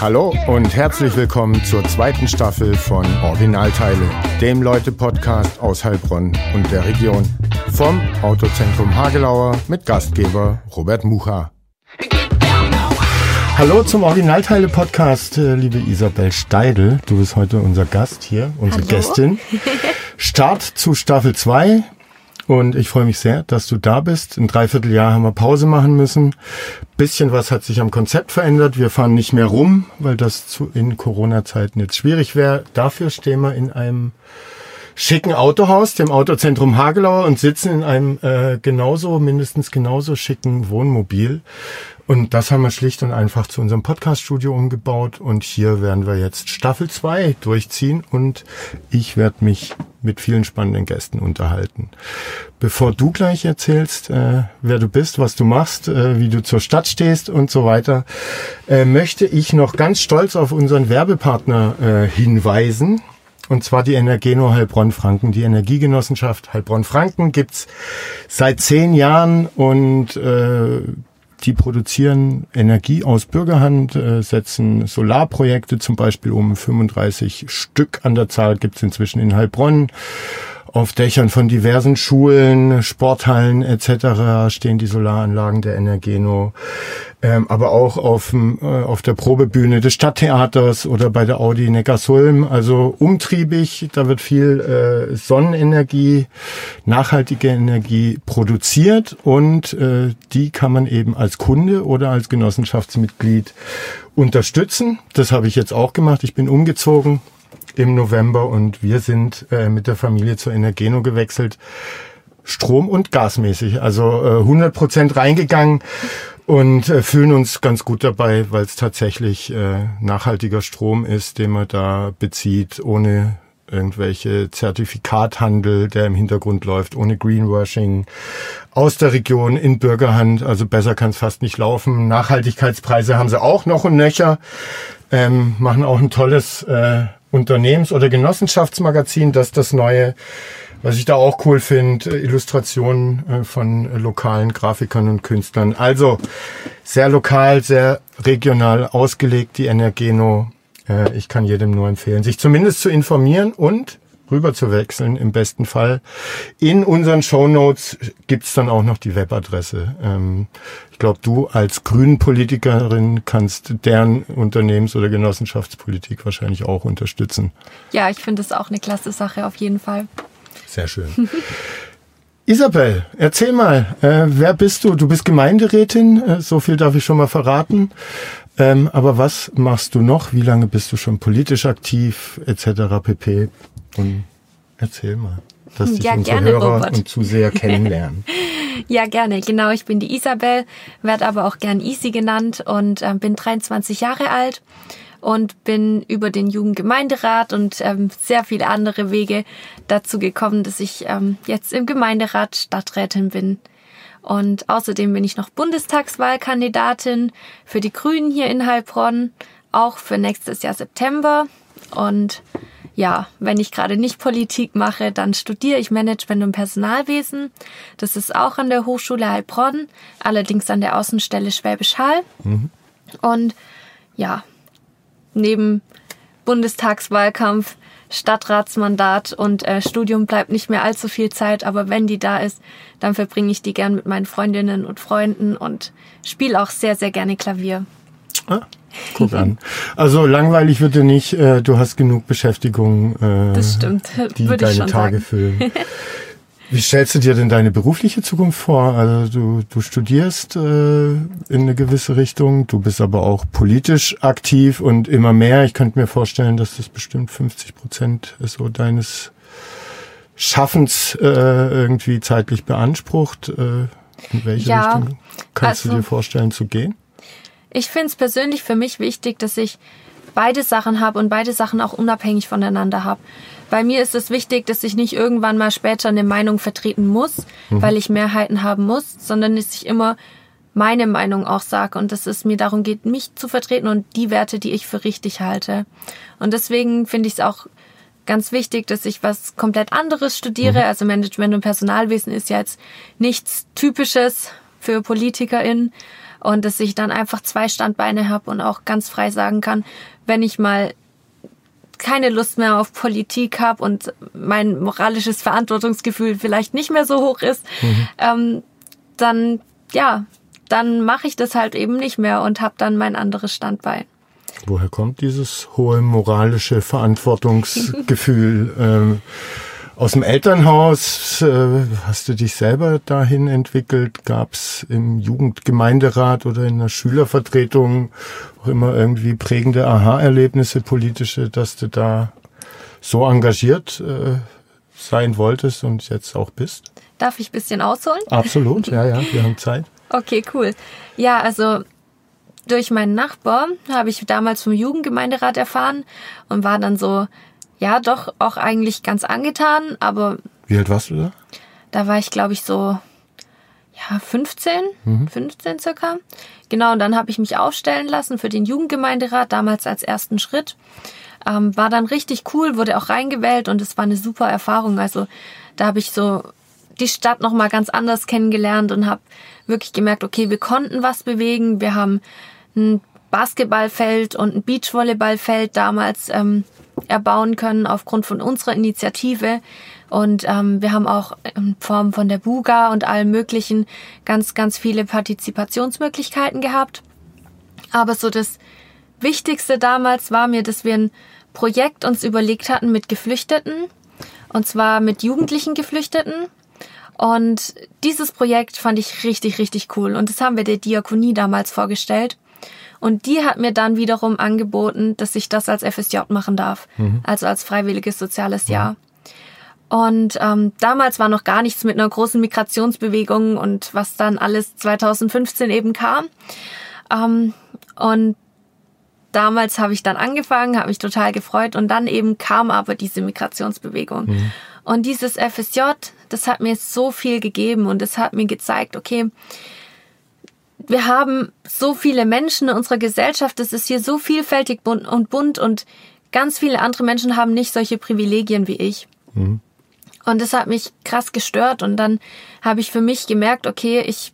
Hallo und herzlich willkommen zur zweiten Staffel von Originalteile, dem Leute-Podcast aus Heilbronn und der Region. Vom Autozentrum Hagelauer mit Gastgeber Robert Mucha. Hallo zum Originalteile-Podcast, äh, liebe Isabel Steidel. Du bist heute unser Gast hier, unsere Hallo. Gästin. Start zu Staffel 2 und ich freue mich sehr, dass du da bist. Ein Dreivierteljahr haben wir Pause machen müssen. Bisschen was hat sich am Konzept verändert. Wir fahren nicht mehr rum, weil das zu, in Corona-Zeiten jetzt schwierig wäre. Dafür stehen wir in einem schicken Autohaus, dem Autozentrum Hagelauer und sitzen in einem äh, genauso, mindestens genauso schicken Wohnmobil. Und das haben wir schlicht und einfach zu unserem Podcaststudio umgebaut. Und hier werden wir jetzt Staffel 2 durchziehen und ich werde mich mit vielen spannenden Gästen unterhalten. Bevor du gleich erzählst, äh, wer du bist, was du machst, äh, wie du zur Stadt stehst und so weiter, äh, möchte ich noch ganz stolz auf unseren Werbepartner äh, hinweisen. Und zwar die Energeno Heilbronn-Franken. Die Energiegenossenschaft Heilbronn-Franken gibt's seit zehn Jahren und äh, die produzieren Energie aus Bürgerhand, äh, setzen Solarprojekte zum Beispiel um 35 Stück an der Zahl gibt's inzwischen in Heilbronn. Auf Dächern von diversen Schulen, Sporthallen etc. stehen die Solaranlagen der Energeno. Ähm, aber auch auf, äh, auf der Probebühne des Stadttheaters oder bei der Audi Neckarsulm. Also umtriebig, da wird viel äh, Sonnenenergie, nachhaltige Energie produziert und äh, die kann man eben als Kunde oder als Genossenschaftsmitglied unterstützen. Das habe ich jetzt auch gemacht. Ich bin umgezogen im November und wir sind äh, mit der Familie zur Energeno gewechselt. Strom- und gasmäßig, also äh, 100 Prozent reingegangen und äh, fühlen uns ganz gut dabei, weil es tatsächlich äh, nachhaltiger Strom ist, den man da bezieht, ohne irgendwelche Zertifikathandel, der im Hintergrund läuft, ohne Greenwashing, aus der Region in Bürgerhand, also besser kann es fast nicht laufen. Nachhaltigkeitspreise haben sie auch noch und nöcher, ähm, machen auch ein tolles äh, Unternehmens- oder Genossenschaftsmagazin, das das neue, was ich da auch cool finde, Illustrationen äh, von lokalen Grafikern und Künstlern. Also sehr lokal, sehr regional ausgelegt, die Energeno. Äh, ich kann jedem nur empfehlen, sich zumindest zu informieren und rüber zu wechseln im besten Fall. In unseren Shownotes gibt's dann auch noch die Webadresse. Ähm, ich glaube, du als Grünen-Politikerin kannst deren Unternehmens- oder Genossenschaftspolitik wahrscheinlich auch unterstützen. Ja, ich finde es auch eine klasse Sache auf jeden Fall. Sehr schön. Isabel, erzähl mal, äh, wer bist du? Du bist Gemeinderätin, äh, so viel darf ich schon mal verraten. Ähm, aber was machst du noch? Wie lange bist du schon politisch aktiv, etc. pp. Und erzähl mal, dass dich Ja, unsere gerne, Hörer Robert. und Zuseher kennenlernen. Ja, gerne. Genau, ich bin die Isabel, werde aber auch gern Isi genannt und ähm, bin 23 Jahre alt und bin über den Jugendgemeinderat und ähm, sehr viele andere Wege dazu gekommen, dass ich ähm, jetzt im Gemeinderat Stadträtin bin. Und außerdem bin ich noch Bundestagswahlkandidatin für die Grünen hier in Heilbronn, auch für nächstes Jahr September. Und ja, wenn ich gerade nicht Politik mache, dann studiere ich Management und Personalwesen. Das ist auch an der Hochschule Heilbronn, allerdings an der Außenstelle Schwäbisch Hall. Und ja, neben Bundestagswahlkampf, Stadtratsmandat und äh, Studium bleibt nicht mehr allzu viel Zeit, aber wenn die da ist, dann verbringe ich die gern mit meinen Freundinnen und Freunden und spiele auch sehr, sehr gerne Klavier. Ah, guck an. Also langweilig wird dir nicht, äh, du hast genug Beschäftigung, äh, Das stimmt, die würde deine Tage sagen. füllen. Wie stellst du dir denn deine berufliche Zukunft vor? Also du, du studierst äh, in eine gewisse Richtung, du bist aber auch politisch aktiv und immer mehr. Ich könnte mir vorstellen, dass das bestimmt 50 Prozent so deines Schaffens äh, irgendwie zeitlich beansprucht. Äh, in welche Ja, Richtung kannst du also- dir vorstellen zu gehen? Ich finde es persönlich für mich wichtig, dass ich beide Sachen habe und beide Sachen auch unabhängig voneinander habe. Bei mir ist es wichtig, dass ich nicht irgendwann mal später eine Meinung vertreten muss, weil ich Mehrheiten haben muss, sondern dass ich immer meine Meinung auch sage und dass es mir darum geht, mich zu vertreten und die Werte, die ich für richtig halte. Und deswegen finde ich es auch ganz wichtig, dass ich was komplett anderes studiere. Also Management und Personalwesen ist ja jetzt nichts Typisches für PolitikerInnen. Und dass ich dann einfach zwei Standbeine habe und auch ganz frei sagen kann, wenn ich mal keine Lust mehr auf Politik habe und mein moralisches Verantwortungsgefühl vielleicht nicht mehr so hoch ist, mhm. ähm, dann ja, dann mache ich das halt eben nicht mehr und habe dann mein anderes Standbein. Woher kommt dieses hohe moralische Verantwortungsgefühl? ähm, aus dem Elternhaus äh, hast du dich selber dahin entwickelt? Gab es im Jugendgemeinderat oder in der Schülervertretung auch immer irgendwie prägende Aha-Erlebnisse politische, dass du da so engagiert äh, sein wolltest und jetzt auch bist? Darf ich bisschen ausholen? Absolut, ja, ja, wir haben Zeit. Okay, cool. Ja, also durch meinen Nachbar habe ich damals vom Jugendgemeinderat erfahren und war dann so, ja, doch auch eigentlich ganz angetan, aber. Wie alt warst du da? Da war ich, glaube ich, so, ja, 15, mhm. 15 circa. Genau, und dann habe ich mich aufstellen lassen für den Jugendgemeinderat, damals als ersten Schritt. Ähm, war dann richtig cool, wurde auch reingewählt und es war eine super Erfahrung. Also da habe ich so die Stadt nochmal ganz anders kennengelernt und habe wirklich gemerkt, okay, wir konnten was bewegen. Wir haben ein Basketballfeld und ein Beachvolleyballfeld damals ähm, erbauen können aufgrund von unserer Initiative. Und ähm, wir haben auch in Form von der Buga und allem Möglichen ganz, ganz viele Partizipationsmöglichkeiten gehabt. Aber so das Wichtigste damals war mir, dass wir ein Projekt uns überlegt hatten mit Geflüchteten. Und zwar mit jugendlichen Geflüchteten. Und dieses Projekt fand ich richtig, richtig cool. Und das haben wir der Diakonie damals vorgestellt. Und die hat mir dann wiederum angeboten, dass ich das als FSJ machen darf, mhm. also als freiwilliges soziales Jahr. Und ähm, damals war noch gar nichts mit einer großen Migrationsbewegung und was dann alles 2015 eben kam. Ähm, und damals habe ich dann angefangen, habe mich total gefreut und dann eben kam aber diese Migrationsbewegung. Mhm. Und dieses FSJ, das hat mir so viel gegeben und es hat mir gezeigt, okay, wir haben so viele Menschen in unserer Gesellschaft, es ist hier so vielfältig und bunt und ganz viele andere Menschen haben nicht solche Privilegien wie ich. Mhm. Und das hat mich krass gestört und dann habe ich für mich gemerkt, okay, ich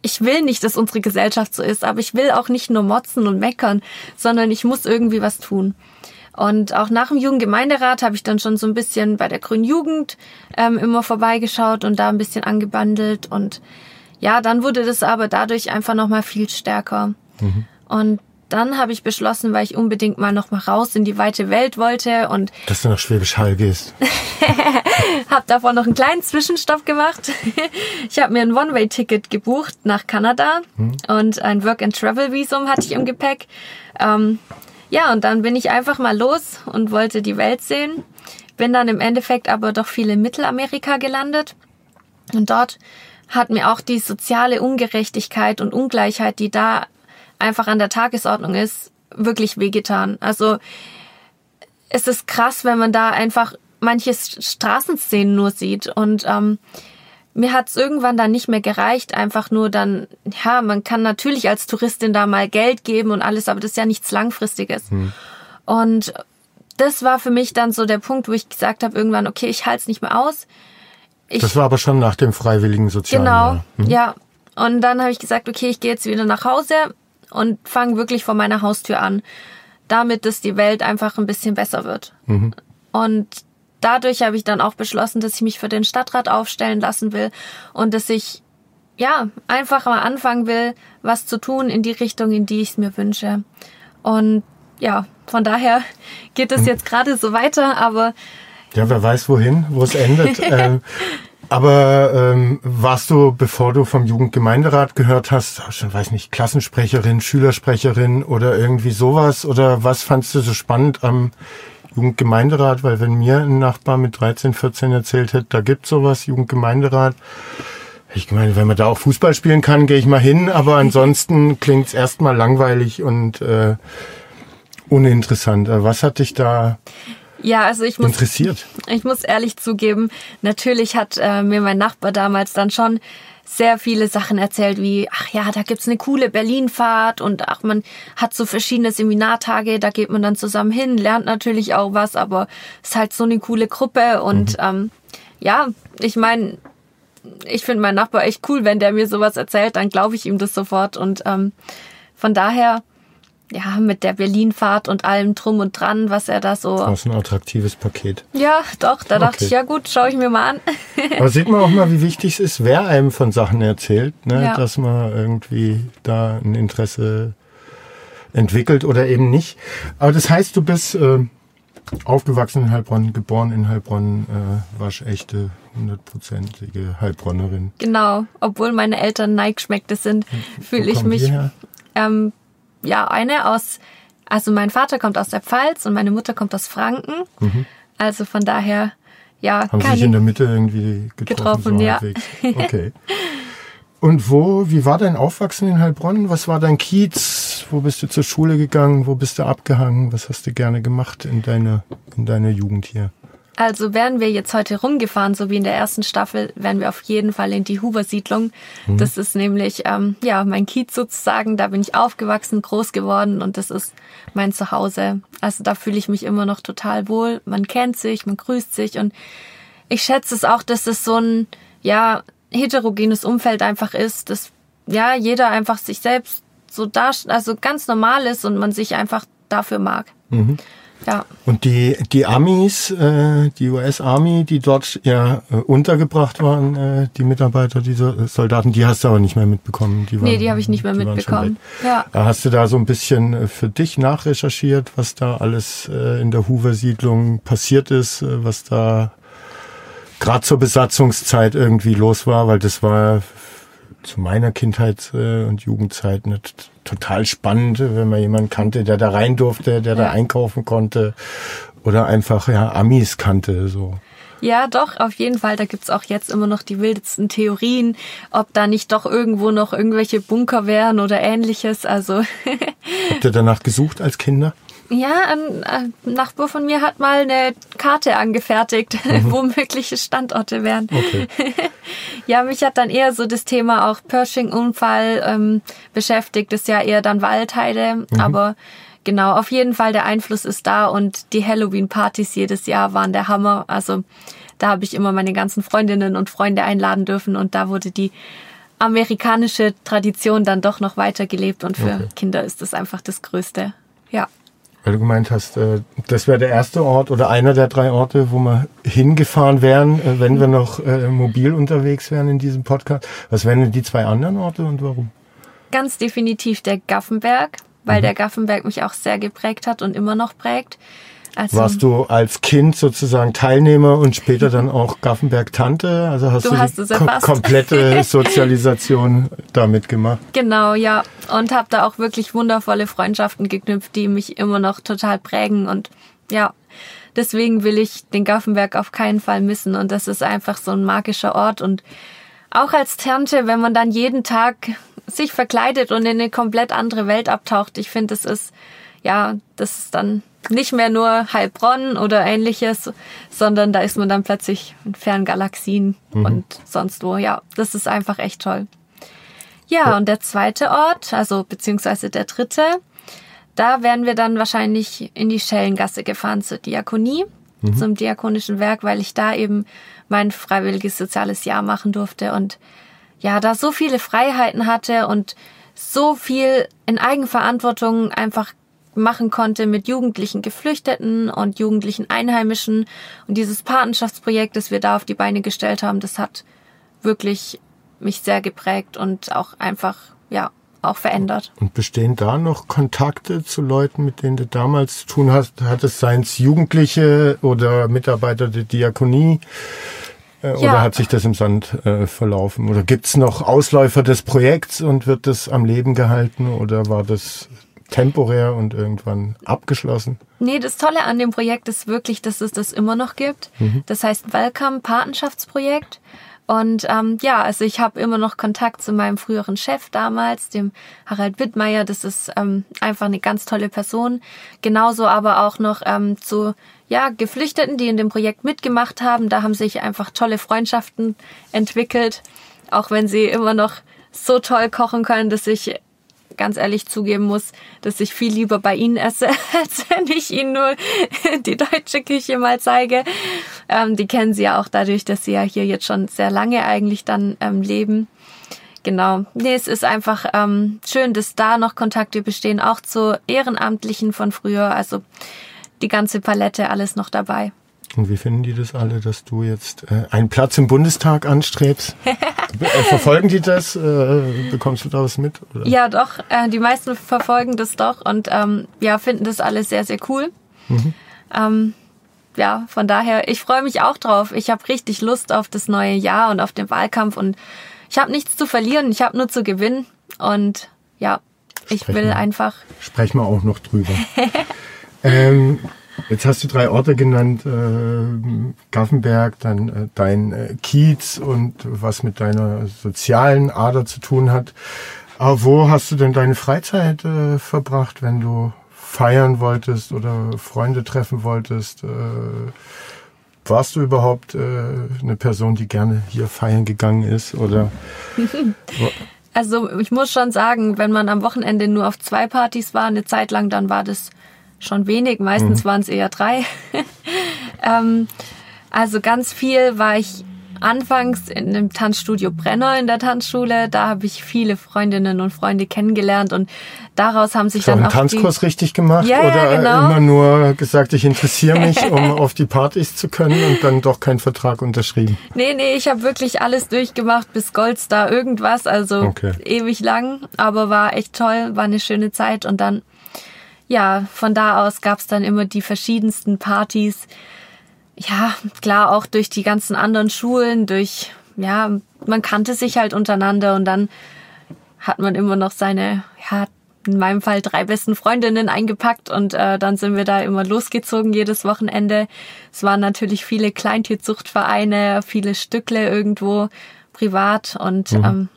ich will nicht, dass unsere Gesellschaft so ist, aber ich will auch nicht nur motzen und meckern, sondern ich muss irgendwie was tun. Und auch nach dem Jugendgemeinderat habe ich dann schon so ein bisschen bei der Grünen Jugend ähm, immer vorbeigeschaut und da ein bisschen angebandelt und ja, dann wurde das aber dadurch einfach nochmal viel stärker. Mhm. Und dann habe ich beschlossen, weil ich unbedingt mal noch mal raus in die weite Welt wollte und dass du nach Schwäbisch Hall gehst. habe davor noch einen kleinen Zwischenstopp gemacht. ich habe mir ein One-Way-Ticket gebucht nach Kanada hm. und ein Work-and-Travel-Visum hatte ich im Gepäck. Ähm, ja, und dann bin ich einfach mal los und wollte die Welt sehen. Bin dann im Endeffekt aber doch viel in Mittelamerika gelandet und dort hat mir auch die soziale Ungerechtigkeit und Ungleichheit, die da einfach an der Tagesordnung ist, wirklich wehgetan. Also es ist krass, wenn man da einfach manche Straßenszenen nur sieht und ähm, mir hat es irgendwann dann nicht mehr gereicht, einfach nur dann, ja, man kann natürlich als Touristin da mal Geld geben und alles, aber das ist ja nichts Langfristiges. Hm. Und das war für mich dann so der Punkt, wo ich gesagt habe, irgendwann, okay, ich halte es nicht mehr aus. Ich, das war aber schon nach dem freiwilligen Sozialen. Genau, hm. ja. Und dann habe ich gesagt, okay, ich gehe jetzt wieder nach Hause und fange wirklich vor meiner Haustür an, damit dass die Welt einfach ein bisschen besser wird. Mhm. Und dadurch habe ich dann auch beschlossen, dass ich mich für den Stadtrat aufstellen lassen will und dass ich ja einfach mal anfangen will, was zu tun in die Richtung, in die ich es mir wünsche. Und ja, von daher geht es mhm. jetzt gerade so weiter, aber ja, wer weiß wohin, wo es endet. ähm, aber ähm, warst du, bevor du vom Jugendgemeinderat gehört hast, schon weiß nicht, Klassensprecherin, Schülersprecherin oder irgendwie sowas? Oder was fandst du so spannend am Jugendgemeinderat? Weil wenn mir ein Nachbar mit 13, 14 erzählt hätte, da gibt sowas, Jugendgemeinderat, ich meine, wenn man da auch Fußball spielen kann, gehe ich mal hin, aber ansonsten klingt's erstmal langweilig und äh, uninteressant. Äh, was hat dich da ja, also ich muss, interessiert. Ich muss ehrlich zugeben, natürlich hat äh, mir mein Nachbar damals dann schon sehr viele Sachen erzählt, wie, ach ja, da gibt's eine coole Berlinfahrt und ach, man hat so verschiedene Seminartage, da geht man dann zusammen hin, lernt natürlich auch was, aber es ist halt so eine coole Gruppe und mhm. ähm, ja, ich meine, ich finde meinen Nachbar echt cool, wenn der mir sowas erzählt, dann glaube ich ihm das sofort. Und ähm, von daher, ja, mit der Berlinfahrt und allem drum und dran, was er da so. Das ist ein attraktives Paket. Ja, doch, da dachte Okay. ich, ja gut, schaue ich mir mal an. Aber sieht man auch mal, wie wichtig es ist, wer einem von Sachen erzählt, ne? Ja. dass man irgendwie da ein Interesse entwickelt oder eben nicht. Aber das heißt, du bist äh, aufgewachsen in Heilbronn, geboren in Heilbronn, äh, waschechte, hundertprozentige Heilbronnerin. genau, obwohl meine Eltern Neigschmeckte sind, fühle ich mich? Ähm, ja, eine aus, also mein Vater kommt aus der Pfalz und meine Mutter kommt aus Franken. Also von daher, ja, Mhm. Haben sich in der Mitte irgendwie getroffen, Getroffen, so ja. Okay. Und wo, wie war dein Aufwachsen in Heilbronn? Was war dein Kiez? Wo bist du zur Schule gegangen? Wo bist du abgehangen? Was hast du gerne gemacht in deiner, in deiner Jugend hier? Also wären wir jetzt heute rumgefahren, so wie in der ersten Staffel, wären wir auf jeden Fall in die Huber-Siedlung. Das ist nämlich, ähm, ja, mein Kiez sozusagen. Da bin ich aufgewachsen, groß geworden und das ist mein Zuhause. Also da fühle ich mich immer noch total wohl. Man kennt sich, man grüßt sich und ich schätze es auch, dass es so ein, ja, heterogenes Umfeld einfach ist, dass, ja, jeder einfach sich selbst so da, also ganz normal ist und man sich einfach dafür mag. Ja. Und die, die Amis, äh, die US-Army, die dort ja äh, untergebracht waren, äh, die Mitarbeiter, diese Soldaten, die hast du aber nicht mehr mitbekommen. Die waren, Nee, die habe ich nicht mehr mitbekommen. Ja. Äh, Hast du da so ein bisschen äh, für dich nachrecherchiert, was da alles äh, in der Hoover-Siedlung passiert ist, äh, was da gerade zur Besatzungszeit irgendwie los war, weil das war zu meiner Kindheit äh, und Jugendzeit nicht total spannend, wenn man jemanden kannte, der da rein durfte, der da Ja. einkaufen konnte oder einfach ja Amis kannte so. Ja, doch, auf jeden Fall. Da gibt's auch jetzt immer noch die wildesten Theorien, ob da nicht doch irgendwo noch irgendwelche Bunker wären oder ähnliches. Also Habt ihr danach gesucht als Kinder? Ja, ein, ein Nachbar von mir hat mal eine Karte angefertigt, wo mögliche Standorte wären. Okay. Ja, mich hat dann eher so das Thema auch Pershing-Unfall ähm, beschäftigt. Das ist ja eher dann Waldheide. Aber genau, auf jeden Fall der Einfluss ist da und die Halloween-Partys jedes Jahr waren der Hammer. Also da habe ich immer meine ganzen Freundinnen und Freunde einladen dürfen und da wurde die amerikanische Tradition dann doch noch weitergelebt und für Okay. Kinder ist das einfach das Größte. Ja. Weil du gemeint hast, äh, das wäre der erste Ort oder einer der drei Orte, wo wir hingefahren wären, äh, wenn wir noch äh, mobil unterwegs wären in diesem Podcast. Was wären denn die zwei anderen Orte und warum? ganz definitiv der Gaffenberg, weil der Gaffenberg mich auch sehr geprägt hat und immer noch prägt. Also, Warst du als Kind sozusagen Teilnehmer und später dann auch Gaffenberg-Tante? Also hast Du du, hast die erfasst. komplette Sozialisation damit gemacht? Genau, ja. Und habe da auch wirklich wundervolle Freundschaften geknüpft, die mich immer noch total prägen. Und ja, deswegen will ich den Gaffenberg auf keinen Fall missen. Und das ist einfach so ein magischer Ort. Und auch als Tante, wenn man dann jeden Tag sich verkleidet und in eine komplett andere Welt abtaucht, ich finde, das ist, ja, das ist dann nicht mehr nur Heilbronn oder ähnliches, sondern da ist man dann plötzlich in fernen Galaxien und sonst wo. Ja, das ist einfach echt toll. Ja, und der zweite Ort, also beziehungsweise der dritte, da wären wir dann wahrscheinlich in die Schellengasse gefahren zur Diakonie, zum diakonischen Werk, weil ich da eben mein freiwilliges soziales Jahr machen durfte und ja, da so viele Freiheiten hatte und so viel in Eigenverantwortung einfach machen konnte mit jugendlichen Geflüchteten und jugendlichen Einheimischen. Und dieses Patenschaftsprojekt, das wir da auf die Beine gestellt haben, das hat wirklich mich sehr geprägt und auch einfach, ja, auch verändert. Und bestehen da noch Kontakte zu Leuten, mit denen du damals zu tun hast? Seien es Jugendliche oder Mitarbeiter der Diakonie? Äh, Oder Ja. hat sich das im Sand äh, verlaufen? Oder gibt's noch Ausläufer des Projekts und wird das am Leben gehalten? Oder war das temporär und irgendwann abgeschlossen? Nee, das Tolle an dem Projekt ist wirklich, dass es das immer noch gibt. Das heißt Welcome Patenschaftsprojekt. Und ähm, ja, also ich habe immer noch Kontakt zu meinem früheren Chef damals, dem Harald Wittmeier. Das ist ähm, einfach eine ganz tolle Person. Genauso aber auch noch ähm, zu ja, Geflüchteten, die in dem Projekt mitgemacht haben. Da haben sich einfach tolle Freundschaften entwickelt. Auch wenn sie immer noch so toll kochen können, dass ich ganz ehrlich zugeben muss, dass ich viel lieber bei ihnen esse, als wenn ich ihnen nur die deutsche Küche mal zeige. Ähm, die kennen sie ja auch dadurch, dass sie ja hier jetzt schon sehr lange eigentlich dann ähm, leben. Genau. Nee, es ist einfach ähm, schön, dass da noch Kontakte bestehen, auch zu Ehrenamtlichen von früher. Also die ganze Palette, alles noch dabei. Und wie finden die das alle, dass du jetzt äh, einen Platz im Bundestag anstrebst? Äh, verfolgen die das? Äh, bekommst du da was mit? Oder? Ja, doch. Äh, die meisten verfolgen das doch und ähm, ja, finden das alles sehr, sehr cool. Mhm. Ähm, ja, von daher, ich freue mich auch drauf. Ich habe richtig Lust auf das neue Jahr und auf den Wahlkampf und ich habe nichts zu verlieren, ich habe nur zu gewinnen und ja, ich Sprech will mal. einfach. Sprechen wir auch noch drüber. ähm, Jetzt hast du drei Orte genannt, äh, Gaffenberg, dann äh, dein äh, Kiez und was mit deiner sozialen Ader zu tun hat. Aber wo hast du denn deine Freizeit äh, verbracht, wenn du feiern wolltest oder Freunde treffen wolltest? Äh, warst du überhaupt äh, eine Person, die gerne hier feiern gegangen ist oder? Also ich muss schon sagen, wenn man am Wochenende nur auf zwei Partys war, eine Zeit lang, dann war das schon wenig, meistens mhm. waren es eher drei. ähm, also ganz viel war ich anfangs in einem Tanzstudio Brenner in der Tanzschule. Da habe ich viele Freundinnen und Freunde kennengelernt und daraus haben sich so dann einen auch Tanzkurs richtig gemacht ja, oder ja, genau. immer nur gesagt, ich interessiere mich, um auf die Partys zu können und dann doch keinen Vertrag unterschrieben? Nee, nee, ich habe wirklich alles durchgemacht bis Goldstar irgendwas, also okay. ewig lang, aber war echt toll, war eine schöne Zeit und dann ja, von da aus gab's dann immer die verschiedensten Partys. Ja, klar, auch durch die ganzen anderen Schulen, durch, ja, man kannte sich halt untereinander und dann hat man immer noch seine, ja, in meinem Fall drei besten Freundinnen eingepackt und äh, dann sind wir da immer losgezogen jedes Wochenende. Es waren natürlich viele Kleintierzuchtvereine, viele Stückle irgendwo privat und mhm. ähm,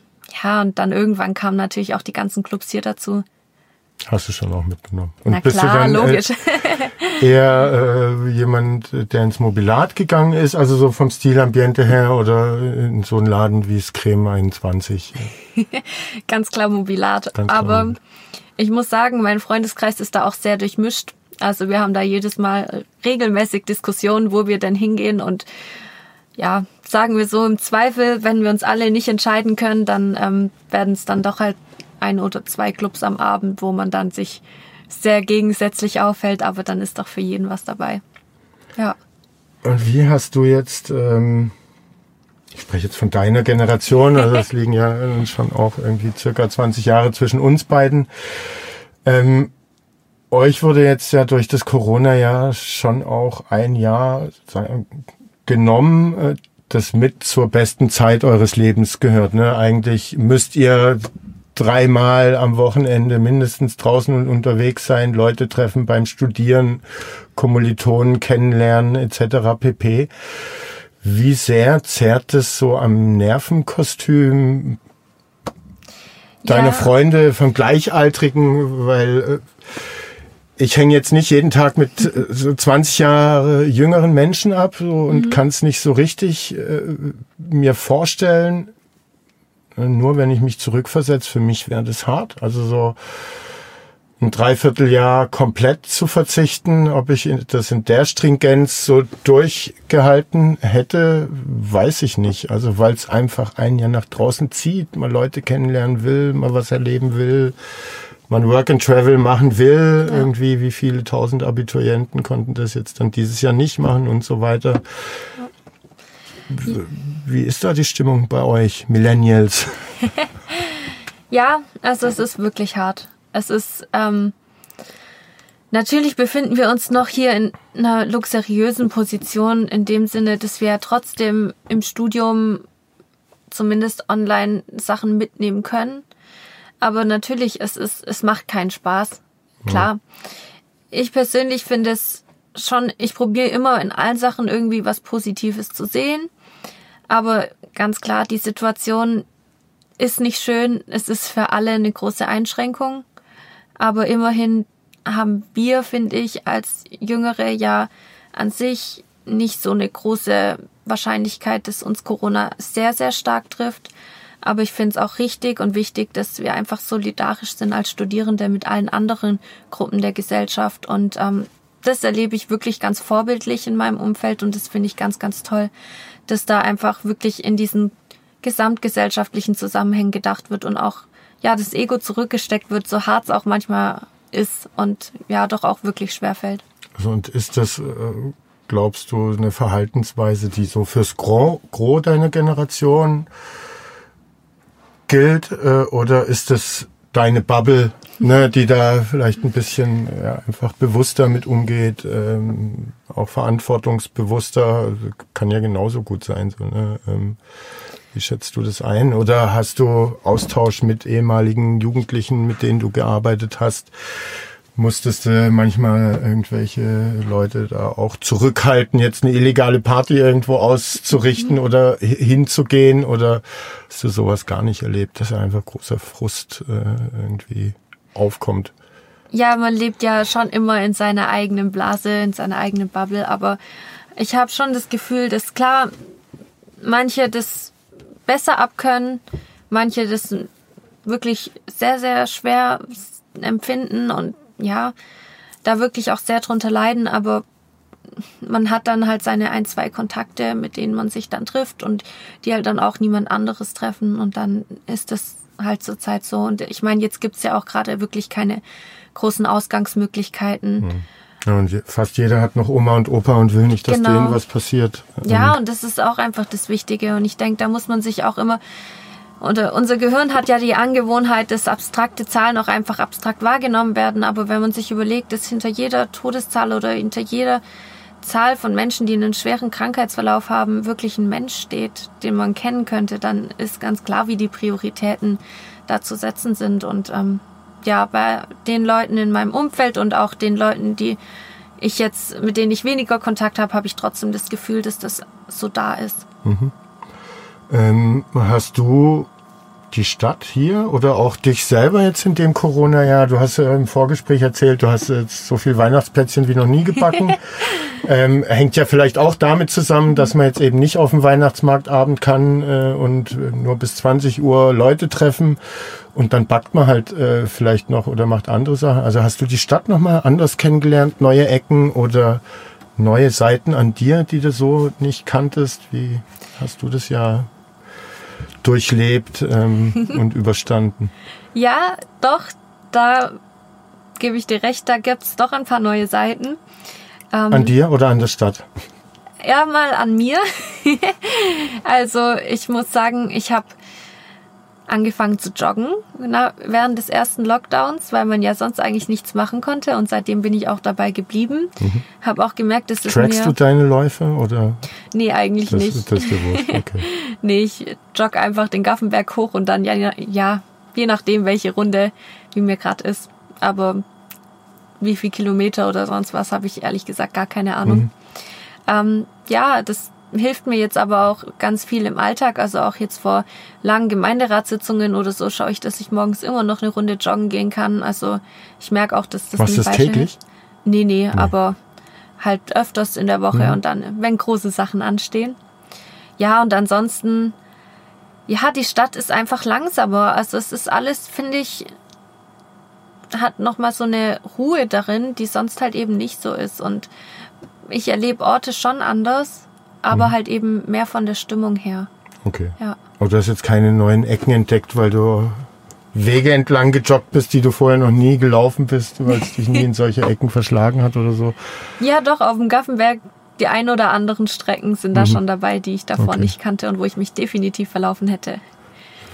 ja, und dann irgendwann kamen natürlich auch die ganzen Clubs hier dazu. Hast du schon auch mitgenommen. Und Na bist klar, du dann logisch. Äh, eher äh, jemand, der ins Mobilat gegangen ist, also so vom Stilambiente her oder in so einen Laden wie Screme 21? Ganz klar Mobilat. Ganz Aber klar. ich muss sagen, mein Freundeskreis ist da auch sehr durchmischt. Also wir haben da jedes Mal regelmäßig Diskussionen, wo wir denn hingehen und ja, sagen wir so, im Zweifel, wenn wir uns alle nicht entscheiden können, dann ähm, werden es dann doch halt ein oder zwei Clubs am Abend, wo man dann sich sehr gegensätzlich aufhält, aber dann ist doch für jeden was dabei. Ja. Und wie hast du jetzt, ähm, ich spreche jetzt von deiner Generation, also es liegen ja schon auch irgendwie circa 20 Jahre zwischen uns beiden. Ähm, euch wurde jetzt ja durch das Corona-Jahr schon auch ein Jahr genommen, äh, das mit zur besten Zeit eures Lebens gehört. Ne? Eigentlich müsst ihr dreimal am Wochenende mindestens draußen unterwegs sein, Leute treffen beim Studieren, Kommilitonen kennenlernen etc. pp. Wie sehr zerrt es so am Nervenkostüm deiner ja. Freunde von Gleichaltrigen, weil äh, ich hänge jetzt nicht jeden Tag mit äh, so 20 Jahre jüngeren Menschen ab so, und mhm. kann es nicht so richtig äh, mir vorstellen, nur wenn ich mich zurückversetze, für mich wäre das hart. Also so ein Dreivierteljahr komplett zu verzichten, ob ich das in der Stringenz so durchgehalten hätte, weiß ich nicht. Also weil es einfach ein Jahr nach draußen zieht, man Leute kennenlernen will, mal was erleben will, man Work and Travel machen will. Ja. Irgendwie, wie viele tausend Abiturienten konnten das jetzt dann dieses Jahr nicht machen und so weiter. Wie ist da die Stimmung bei euch, Millennials? ja, also es ist wirklich hart. Es ist, ähm, natürlich befinden wir uns noch hier in einer luxuriösen Position, in dem Sinne, dass wir ja trotzdem im Studium zumindest online Sachen mitnehmen können. Aber natürlich, es ist, es macht keinen Spaß. Klar. Ja. Ich persönlich finde es schon, ich probiere immer in allen Sachen irgendwie was Positives zu sehen. Aber ganz klar, die Situation ist nicht schön. Es ist für alle eine große Einschränkung. Aber immerhin haben wir, finde ich, als Jüngere ja an sich nicht so eine große Wahrscheinlichkeit, dass uns Corona sehr, sehr stark trifft. Aber ich finde es auch richtig und wichtig, dass wir einfach solidarisch sind als Studierende mit allen anderen Gruppen der Gesellschaft. Und ähm, das erlebe ich wirklich ganz vorbildlich in meinem Umfeld und das finde ich ganz, ganz toll, dass da einfach wirklich in diesen gesamtgesellschaftlichen Zusammenhängen gedacht wird und auch ja das Ego zurückgesteckt wird, so hart es auch manchmal ist und ja doch auch wirklich schwer fällt. Also und ist das, äh, glaubst du, eine Verhaltensweise, die so fürs Gros, Gros deiner Generation gilt, äh, oder ist das deine Bubble, ne, die da vielleicht ein bisschen ja, einfach bewusster mit umgeht, ähm, auch verantwortungsbewusster, kann ja genauso gut sein. So, ne? Ähm, wie schätzt du das ein? Oder hast du Austausch mit ehemaligen Jugendlichen, mit denen du gearbeitet hast? Musstest du manchmal irgendwelche Leute da auch zurückhalten, jetzt eine illegale Party irgendwo auszurichten mhm. oder hinzugehen? Oder hast du sowas gar nicht erlebt, dass einfach großer Frust äh, irgendwie aufkommt? Ja, man lebt ja schon immer in seiner eigenen Blase, in seiner eigenen Bubble, aber ich habe schon das Gefühl, dass klar, manche das besser abkönnen, manche das wirklich sehr, sehr schwer empfinden und ja, da wirklich auch sehr drunter leiden, aber man hat dann halt seine ein, zwei Kontakte, mit denen man sich dann trifft und die halt dann auch niemand anderes treffen und dann ist das halt zur Zeit so. Und ich meine, jetzt gibt's ja auch gerade wirklich keine großen Ausgangsmöglichkeiten. Hm. Ja, und fast jeder hat noch Oma und Opa und will nicht, dass genau. denen was passiert. Ja, und das ist auch einfach das Wichtige. Und ich denke, da muss man sich auch immer oder unser Gehirn hat ja die Angewohnheit, dass abstrakte Zahlen auch einfach abstrakt wahrgenommen werden. Aber wenn man sich überlegt, dass hinter jeder Todeszahl oder hinter jeder Zahl von Menschen, die einen schweren Krankheitsverlauf haben, wirklich ein Mensch steht, den man kennen könnte, dann ist ganz klar, wie die Prioritäten da zu setzen sind. Und ähm, ja, bei den Leuten in meinem Umfeld und auch den Leuten, die ich jetzt, mit denen ich weniger Kontakt habe, habe ich trotzdem das Gefühl, dass das so da ist. Mhm. Ähm, hast du die Stadt hier oder auch dich selber jetzt in dem Corona-Jahr? Du hast ja im Vorgespräch erzählt, du hast jetzt so viel Weihnachtsplätzchen wie noch nie gebacken. ähm, hängt ja vielleicht auch damit zusammen, dass man jetzt eben nicht auf dem Weihnachtsmarktabend kann äh, und nur bis 20 Uhr Leute treffen und dann backt man halt äh, vielleicht noch oder macht andere Sachen. Also hast du die Stadt nochmal anders kennengelernt, neue Ecken oder neue Seiten an dir, die du so nicht kanntest? Wie hast du das ja durchlebt ähm, und überstanden. Ja, doch, da gebe ich dir recht, da gibt es doch ein paar neue Seiten. Ähm, an dir oder an der Stadt? Ja, mal an mir. also ich muss sagen, ich habe angefangen zu joggen während des ersten Lockdowns, weil man ja sonst eigentlich nichts machen konnte und seitdem bin ich auch dabei geblieben. Mhm. Habe auch gemerkt, dass es Trackst du deine Läufe oder? Nee, eigentlich das, nicht. Das ist dir wurscht, okay. nee, ich jogge einfach den Gaffenberg hoch und dann ja, ja je nachdem, welche Runde wie mir gerade ist. Aber wie viel Kilometer oder sonst was, habe ich ehrlich gesagt gar keine Ahnung. Mhm. Ähm, ja, das hilft mir jetzt aber auch ganz viel im Alltag. Also auch jetzt vor langen Gemeinderatssitzungen oder so schaue ich, dass ich morgens immer noch eine Runde joggen gehen kann. Also ich merke auch, dass das Was nicht das täglich? Nee, nee, nee, aber halt öfters in der Woche mhm. und dann, wenn große Sachen anstehen. Ja, und ansonsten, ja, die Stadt ist einfach langsamer. Also es ist alles, finde ich, hat nochmal so eine Ruhe darin, die sonst halt eben nicht so ist. Und ich erlebe Orte schon anders aber mhm. halt eben mehr von der Stimmung her. Okay. Ja. Aber du hast jetzt keine neuen Ecken entdeckt, weil du Wege entlang gejoggt bist, die du vorher noch nie gelaufen bist, weil es dich nie in solche Ecken verschlagen hat oder so? Ja, doch, auf dem Gaffenberg die ein oder anderen Strecken sind da mhm. schon dabei, die ich davor okay. nicht kannte und wo ich mich definitiv verlaufen hätte.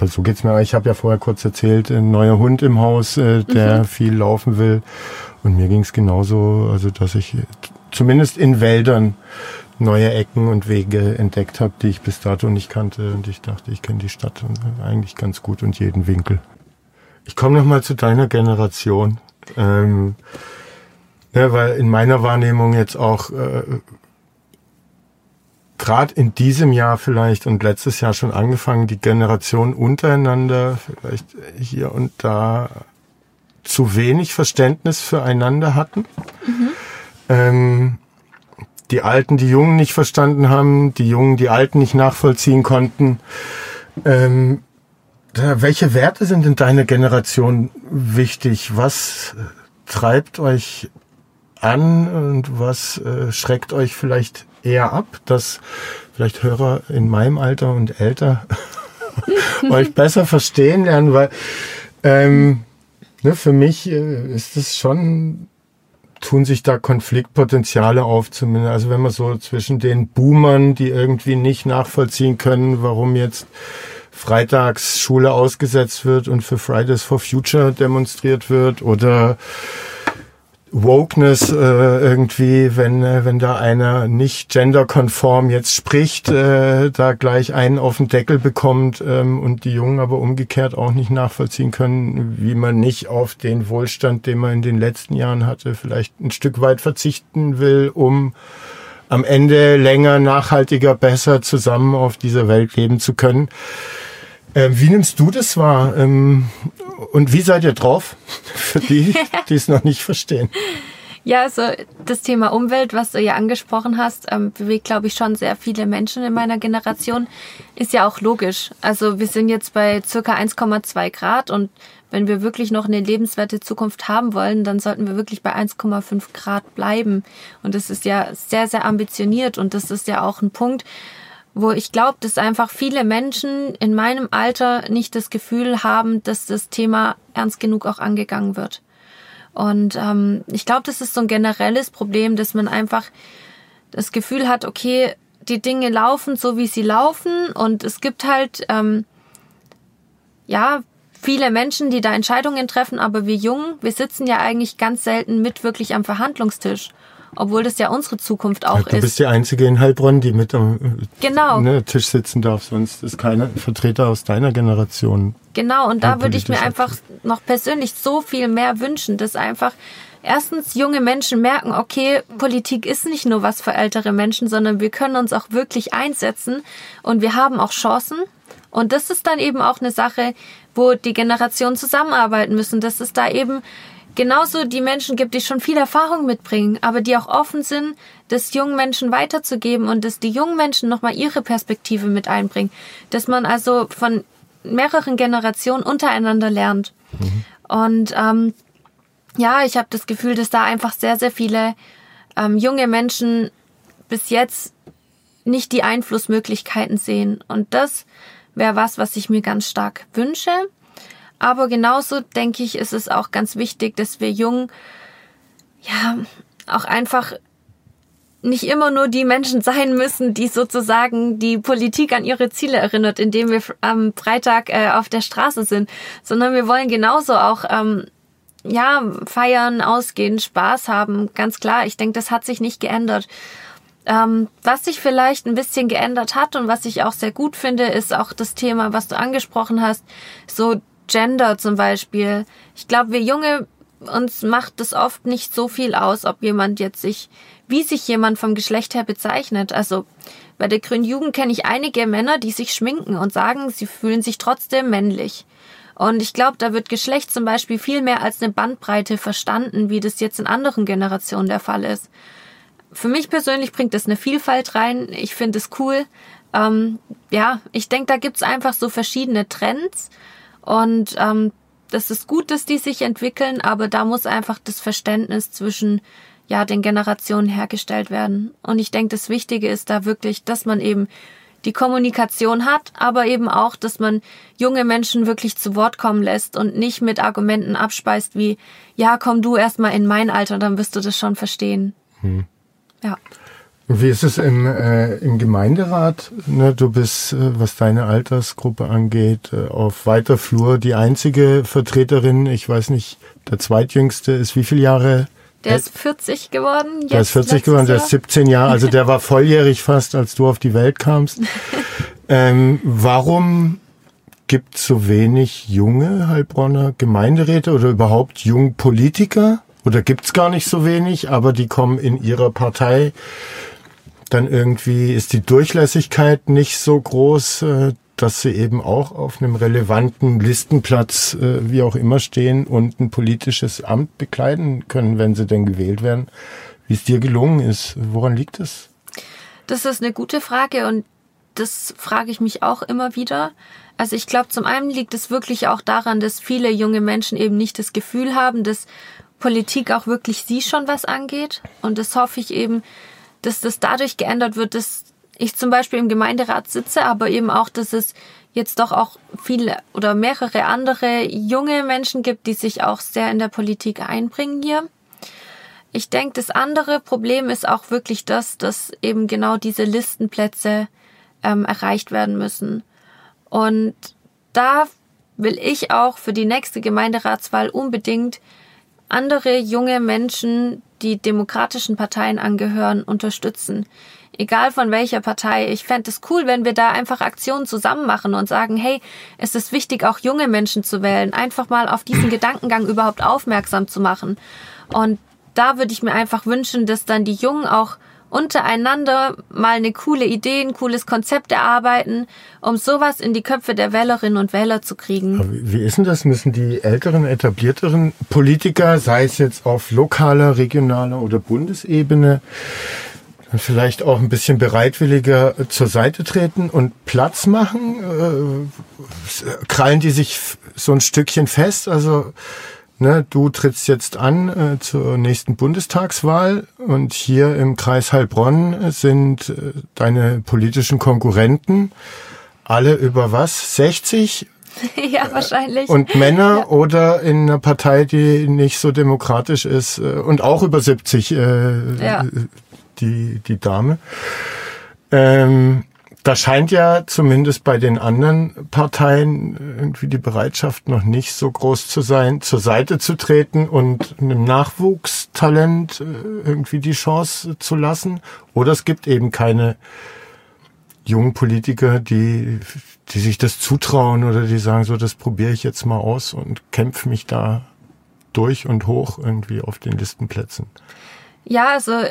Also so geht's mir. Ich habe ja vorher kurz erzählt, ein neuer Hund im Haus, äh, der mhm. viel laufen will. Und mir ging's genauso, also dass ich zumindest in Wäldern neue Ecken und Wege entdeckt habe, die ich bis dato nicht kannte. Und ich dachte, ich kenne die Stadt eigentlich ganz gut und jeden Winkel. Ich komme noch mal zu deiner Generation. Ähm, ja, weil in meiner Wahrnehmung jetzt auch äh, gerade in diesem Jahr vielleicht und letztes Jahr schon angefangen, die Generation untereinander vielleicht hier und da zu wenig Verständnis füreinander hatten. Mhm. Ähm, die Alten die Jungen nicht verstanden haben, die Jungen die Alten nicht nachvollziehen konnten. Ähm, welche Werte sind in deiner Generation wichtig? Was treibt euch an und was äh, schreckt euch vielleicht eher ab, dass vielleicht Hörer in meinem Alter und älter euch besser verstehen lernen, weil ähm, ne, für mich äh, ist es schon tun sich da Konfliktpotenziale auf, zumindest. Also wenn man so zwischen den Boomern, die irgendwie nicht nachvollziehen können, warum jetzt freitags Schule ausgesetzt wird und für Fridays for Future demonstriert wird oder Wokeness äh, irgendwie, wenn äh, wenn da einer nicht genderkonform jetzt spricht, äh, da gleich einen auf den Deckel bekommt ähm, und die Jungen aber umgekehrt auch nicht nachvollziehen können, wie man nicht auf den Wohlstand, den man in den letzten Jahren hatte, vielleicht ein Stück weit verzichten will, um am Ende länger, nachhaltiger, besser zusammen auf dieser Welt leben zu können. Äh, wie nimmst du das wahr? Ähm, und wie seid ihr drauf? Für die, die es noch nicht verstehen. Ja, also das Thema Umwelt, was du ja angesprochen hast, ähm, bewegt, glaube ich, schon sehr viele Menschen in meiner Generation. Ist ja auch logisch. Also wir sind jetzt bei circa 1,2 Grad und wenn wir wirklich noch eine lebenswerte Zukunft haben wollen, dann sollten wir wirklich bei 1,5 Grad bleiben. Und das ist ja sehr, sehr ambitioniert und das ist ja auch ein Punkt, wo ich glaube, dass einfach viele Menschen in meinem Alter nicht das Gefühl haben, dass das Thema ernst genug auch angegangen wird. Und ähm, ich glaube, das ist so ein generelles Problem, dass man einfach das Gefühl hat, okay, die Dinge laufen so, wie sie laufen und es gibt halt, ähm, ja, viele Menschen, die da Entscheidungen treffen, aber wir Jungen, wir sitzen ja eigentlich ganz selten mit wirklich am Verhandlungstisch obwohl das ja unsere Zukunft auch ist. Du bist die Einzige in Heilbronn, die mit am genau. ne, Tisch sitzen darf, sonst ist keiner Vertreter aus deiner Generation. Genau, und da würde ich mir einfach noch persönlich so viel mehr wünschen, dass einfach erstens junge Menschen merken, okay, Politik ist nicht nur was für ältere Menschen, sondern wir können uns auch wirklich einsetzen und wir haben auch Chancen. Und das ist dann eben auch eine Sache, wo die Generationen zusammenarbeiten müssen, dass es da eben genauso die Menschen gibt, die schon viel Erfahrung mitbringen, aber die auch offen sind, das jungen Menschen weiterzugeben und dass die jungen Menschen nochmal ihre Perspektive mit einbringen. Dass man also von mehreren Generationen untereinander lernt. Mhm. Und ähm, ja, ich habe das Gefühl, dass da einfach sehr, sehr viele ähm, junge Menschen bis jetzt nicht die Einflussmöglichkeiten sehen. Und das wäre was, was ich mir ganz stark wünsche. Aber genauso denke ich, ist es auch ganz wichtig, dass wir jung, ja, auch einfach nicht immer nur die Menschen sein müssen, die sozusagen die Politik an ihre Ziele erinnert, indem wir am Freitag äh, auf der Straße sind, sondern wir wollen genauso auch ähm, ja feiern, ausgehen, Spaß haben. Ganz klar, ich denke, das hat sich nicht geändert. Ähm, was sich vielleicht ein bisschen geändert hat und was ich auch sehr gut finde, ist auch das Thema, was du angesprochen hast, so Gender zum Beispiel. Ich glaube, wir Junge, uns macht es oft nicht so viel aus, ob jemand jetzt sich, wie sich jemand vom Geschlecht her bezeichnet. Also bei der Grünen Jugend kenne ich einige Männer, die sich schminken und sagen, sie fühlen sich trotzdem männlich. Und ich glaube, da wird Geschlecht zum Beispiel viel mehr als eine Bandbreite verstanden, wie das jetzt in anderen Generationen der Fall ist. Für mich persönlich bringt das eine Vielfalt rein. Ich finde es cool. Ähm, ja, ich denke, da gibt's einfach so verschiedene Trends. Und ähm, das ist gut, dass die sich entwickeln, aber da muss einfach das Verständnis zwischen ja den Generationen hergestellt werden. Und ich denke, das Wichtige ist da wirklich, dass man eben die Kommunikation hat, aber eben auch, dass man junge Menschen wirklich zu Wort kommen lässt und nicht mit Argumenten abspeist wie, ja, komm du erstmal in mein Alter, dann wirst du das schon verstehen. Hm. Ja. Wie ist es im, äh, im Gemeinderat? Ne, du bist, äh, was deine Altersgruppe angeht, äh, auf weiter Flur die einzige Vertreterin. Ich weiß nicht, der zweitjüngste ist wie viele Jahre? Der ist 40 geworden. Der ist 40 geworden, der ist 17 Jahre. Also der war volljährig fast, als du auf die Welt kamst. ähm, warum gibt es so wenig junge Heilbronner Gemeinderäte oder überhaupt junge Politiker? Oder gibt's gar nicht so wenig, aber die kommen in ihrer Partei dann irgendwie ist die Durchlässigkeit nicht so groß, äh, dass sie eben auch auf einem relevanten Listenplatz, äh, wie auch immer, stehen und ein politisches Amt bekleiden können, wenn sie denn gewählt werden. Wie es dir gelungen ist, woran liegt es? Das ist eine gute Frage und das frage ich mich auch immer wieder. Also ich glaube, zum einen liegt es wirklich auch daran, dass viele junge Menschen eben nicht das Gefühl haben, dass Politik auch wirklich sie schon was angeht. Und das hoffe ich eben, dass das dadurch geändert wird, dass ich zum Beispiel im Gemeinderat sitze, aber eben auch, dass es jetzt doch auch viele oder mehrere andere junge Menschen gibt, die sich auch sehr in der Politik einbringen hier. Ich denke, das andere Problem ist auch wirklich das, dass eben genau diese Listenplätze ähm, erreicht werden müssen. Und da will ich auch für die nächste Gemeinderatswahl unbedingt andere junge Menschen, die demokratischen Parteien angehören, unterstützen. Egal von welcher Partei. Ich fände es cool, wenn wir da einfach Aktionen zusammen machen und sagen, hey, es ist wichtig, auch junge Menschen zu wählen. Einfach mal auf diesen Gedankengang überhaupt aufmerksam zu machen. Und da würde ich mir einfach wünschen, dass dann die Jungen auch untereinander mal eine coole Idee, ein cooles Konzept erarbeiten, um sowas in die Köpfe der Wählerinnen und Wähler zu kriegen. Wie ist denn das? Müssen die älteren, etablierteren Politiker, sei es jetzt auf lokaler, regionaler oder Bundesebene, vielleicht auch ein bisschen bereitwilliger zur Seite treten und Platz machen? Äh, krallen die sich so ein Stückchen fest? Also ne, du trittst jetzt an äh, zur nächsten Bundestagswahl und hier im Kreis Heilbronn sind äh, deine politischen Konkurrenten alle über was? 60? ja, wahrscheinlich. Und Männer ja. oder in einer Partei, die nicht so demokratisch ist äh, und auch über 70 äh, ja. die, die Dame. Ähm, da scheint ja zumindest bei den anderen Parteien irgendwie die Bereitschaft noch nicht so groß zu sein, zur Seite zu treten und einem Nachwuchstalent äh, irgendwie die Chance zu lassen. Oder es gibt eben keine jungen Politiker, die, die sich das zutrauen oder die sagen, so, das probiere ich jetzt mal aus und kämpfe mich da durch und hoch irgendwie auf den Listenplätzen. Ja, also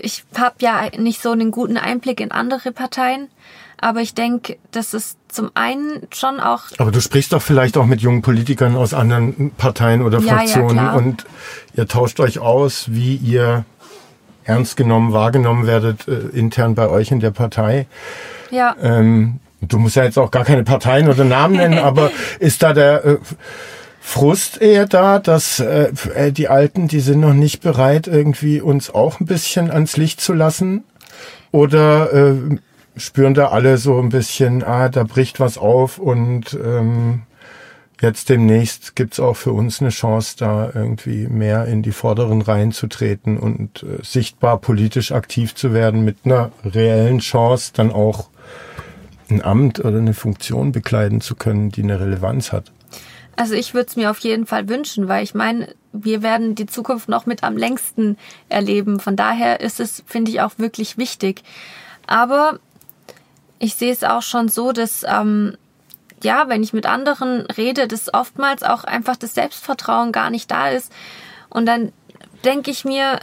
ich habe ja nicht so einen guten Einblick in andere Parteien, aber ich denke, das ist zum einen schon auch. Aber du sprichst doch vielleicht auch mit jungen Politikern aus anderen Parteien oder Fraktionen ja, und ihr tauscht euch aus, wie ihr ernst genommen, wahrgenommen werdet äh, intern bei euch in der Partei. Ja. Ähm, du musst ja jetzt auch gar keine Parteien oder Namen nennen, aber ist da der äh, Frust eher da, dass äh, äh, die Alten, die sind noch nicht bereit, irgendwie uns auch ein bisschen ans Licht zu lassen? Oder äh, spüren da alle so ein bisschen, ah, da bricht was auf und ähm, jetzt demnächst gibt's auch für uns eine Chance, da irgendwie mehr in die vorderen Reihen zu treten und äh, sichtbar politisch aktiv zu werden mit einer reellen Chance, dann auch ein Amt oder eine Funktion bekleiden zu können, die eine Relevanz hat. Also ich würde es mir auf jeden Fall wünschen, weil ich meine, wir werden die Zukunft noch mit am längsten erleben. Von daher ist es, finde ich, auch wirklich wichtig. Aber ich sehe es auch schon so, dass ähm, ja, wenn ich mit anderen rede, dass oftmals auch einfach das Selbstvertrauen gar nicht da ist. Und dann denke ich mir,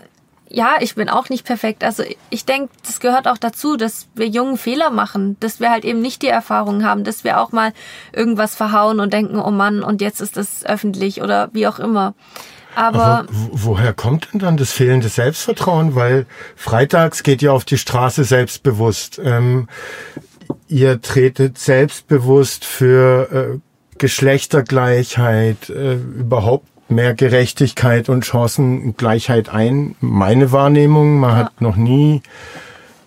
ja, ich bin auch nicht perfekt. Also ich denke, das gehört auch dazu, dass wir jungen Fehler machen, dass wir halt eben nicht die Erfahrung haben, dass wir auch mal irgendwas verhauen und denken, oh Mann, und jetzt ist das öffentlich oder wie auch immer. Aber, Aber woher kommt denn dann das fehlende Selbstvertrauen? Weil freitags geht ihr auf die Straße selbstbewusst. Ähm, ihr tretet selbstbewusst für äh, Geschlechtergleichheit, äh, überhaupt mehr Gerechtigkeit und Chancengleichheit ein. Meine Wahrnehmung, man ja. hat noch nie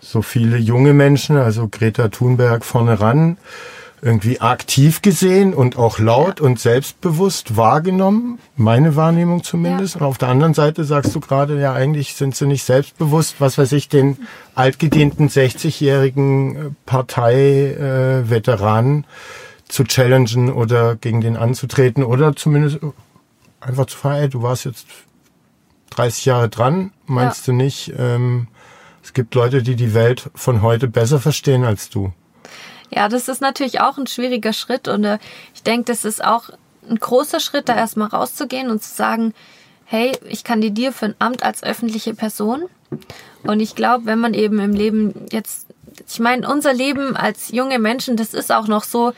so viele junge Menschen, also Greta Thunberg vorne ran, irgendwie aktiv gesehen und auch laut ja. und selbstbewusst wahrgenommen. Meine Wahrnehmung zumindest. Ja. Und auf der anderen Seite sagst du gerade, ja, eigentlich sind sie nicht selbstbewusst, was weiß ich, den altgedienten 60-jährigen äh, Parteiveteranen äh, zu challengen oder gegen den anzutreten oder zumindest einfach zu fragen, ey, du warst jetzt 30 Jahre dran, meinst ja. du nicht, ähm, es gibt Leute, die die Welt von heute besser verstehen als du? Ja, das ist natürlich auch ein schwieriger Schritt und äh, ich denke, das ist auch ein großer Schritt, da erstmal rauszugehen und zu sagen, hey, ich kandidiere für ein Amt als öffentliche Person. Und ich glaube, wenn man eben im Leben jetzt, ich meine, unser Leben als junge Menschen, das ist auch noch so,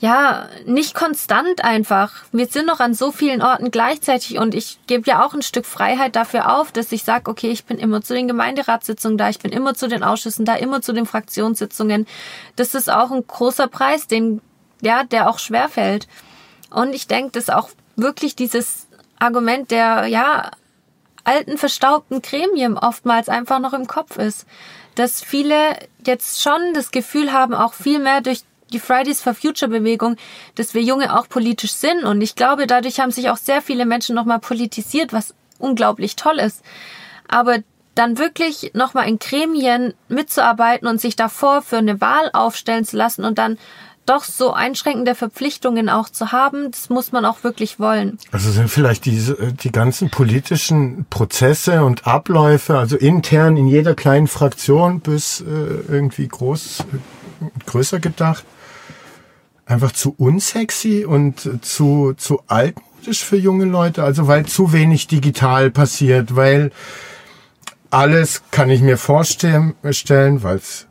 ja, nicht konstant einfach. Wir sind noch an so vielen Orten gleichzeitig und ich gebe ja auch ein Stück Freiheit dafür auf, dass ich sage, okay, ich bin immer zu den Gemeinderatssitzungen da, ich bin immer zu den Ausschüssen da, immer zu den Fraktionssitzungen. Das ist auch ein großer Preis, den, ja, der auch schwer fällt. Und ich denke, dass auch wirklich dieses Argument der, ja, alten, verstaubten Gremien oftmals einfach noch im Kopf ist. Dass viele jetzt schon das Gefühl haben, auch viel mehr durch die Fridays for Future Bewegung, dass wir Junge auch politisch sind. Und ich glaube, dadurch haben sich auch sehr viele Menschen nochmal politisiert, was unglaublich toll ist. Aber dann wirklich nochmal in Gremien mitzuarbeiten und sich davor für eine Wahl aufstellen zu lassen und dann doch so einschränkende Verpflichtungen auch zu haben, das muss man auch wirklich wollen. Also sind vielleicht diese, die ganzen politischen Prozesse und Abläufe, also intern in jeder kleinen Fraktion bis äh, irgendwie groß, größer gedacht, einfach zu unsexy und zu, zu altmodisch für junge Leute, also weil zu wenig digital passiert, weil alles kann ich mir vorstellen, weil es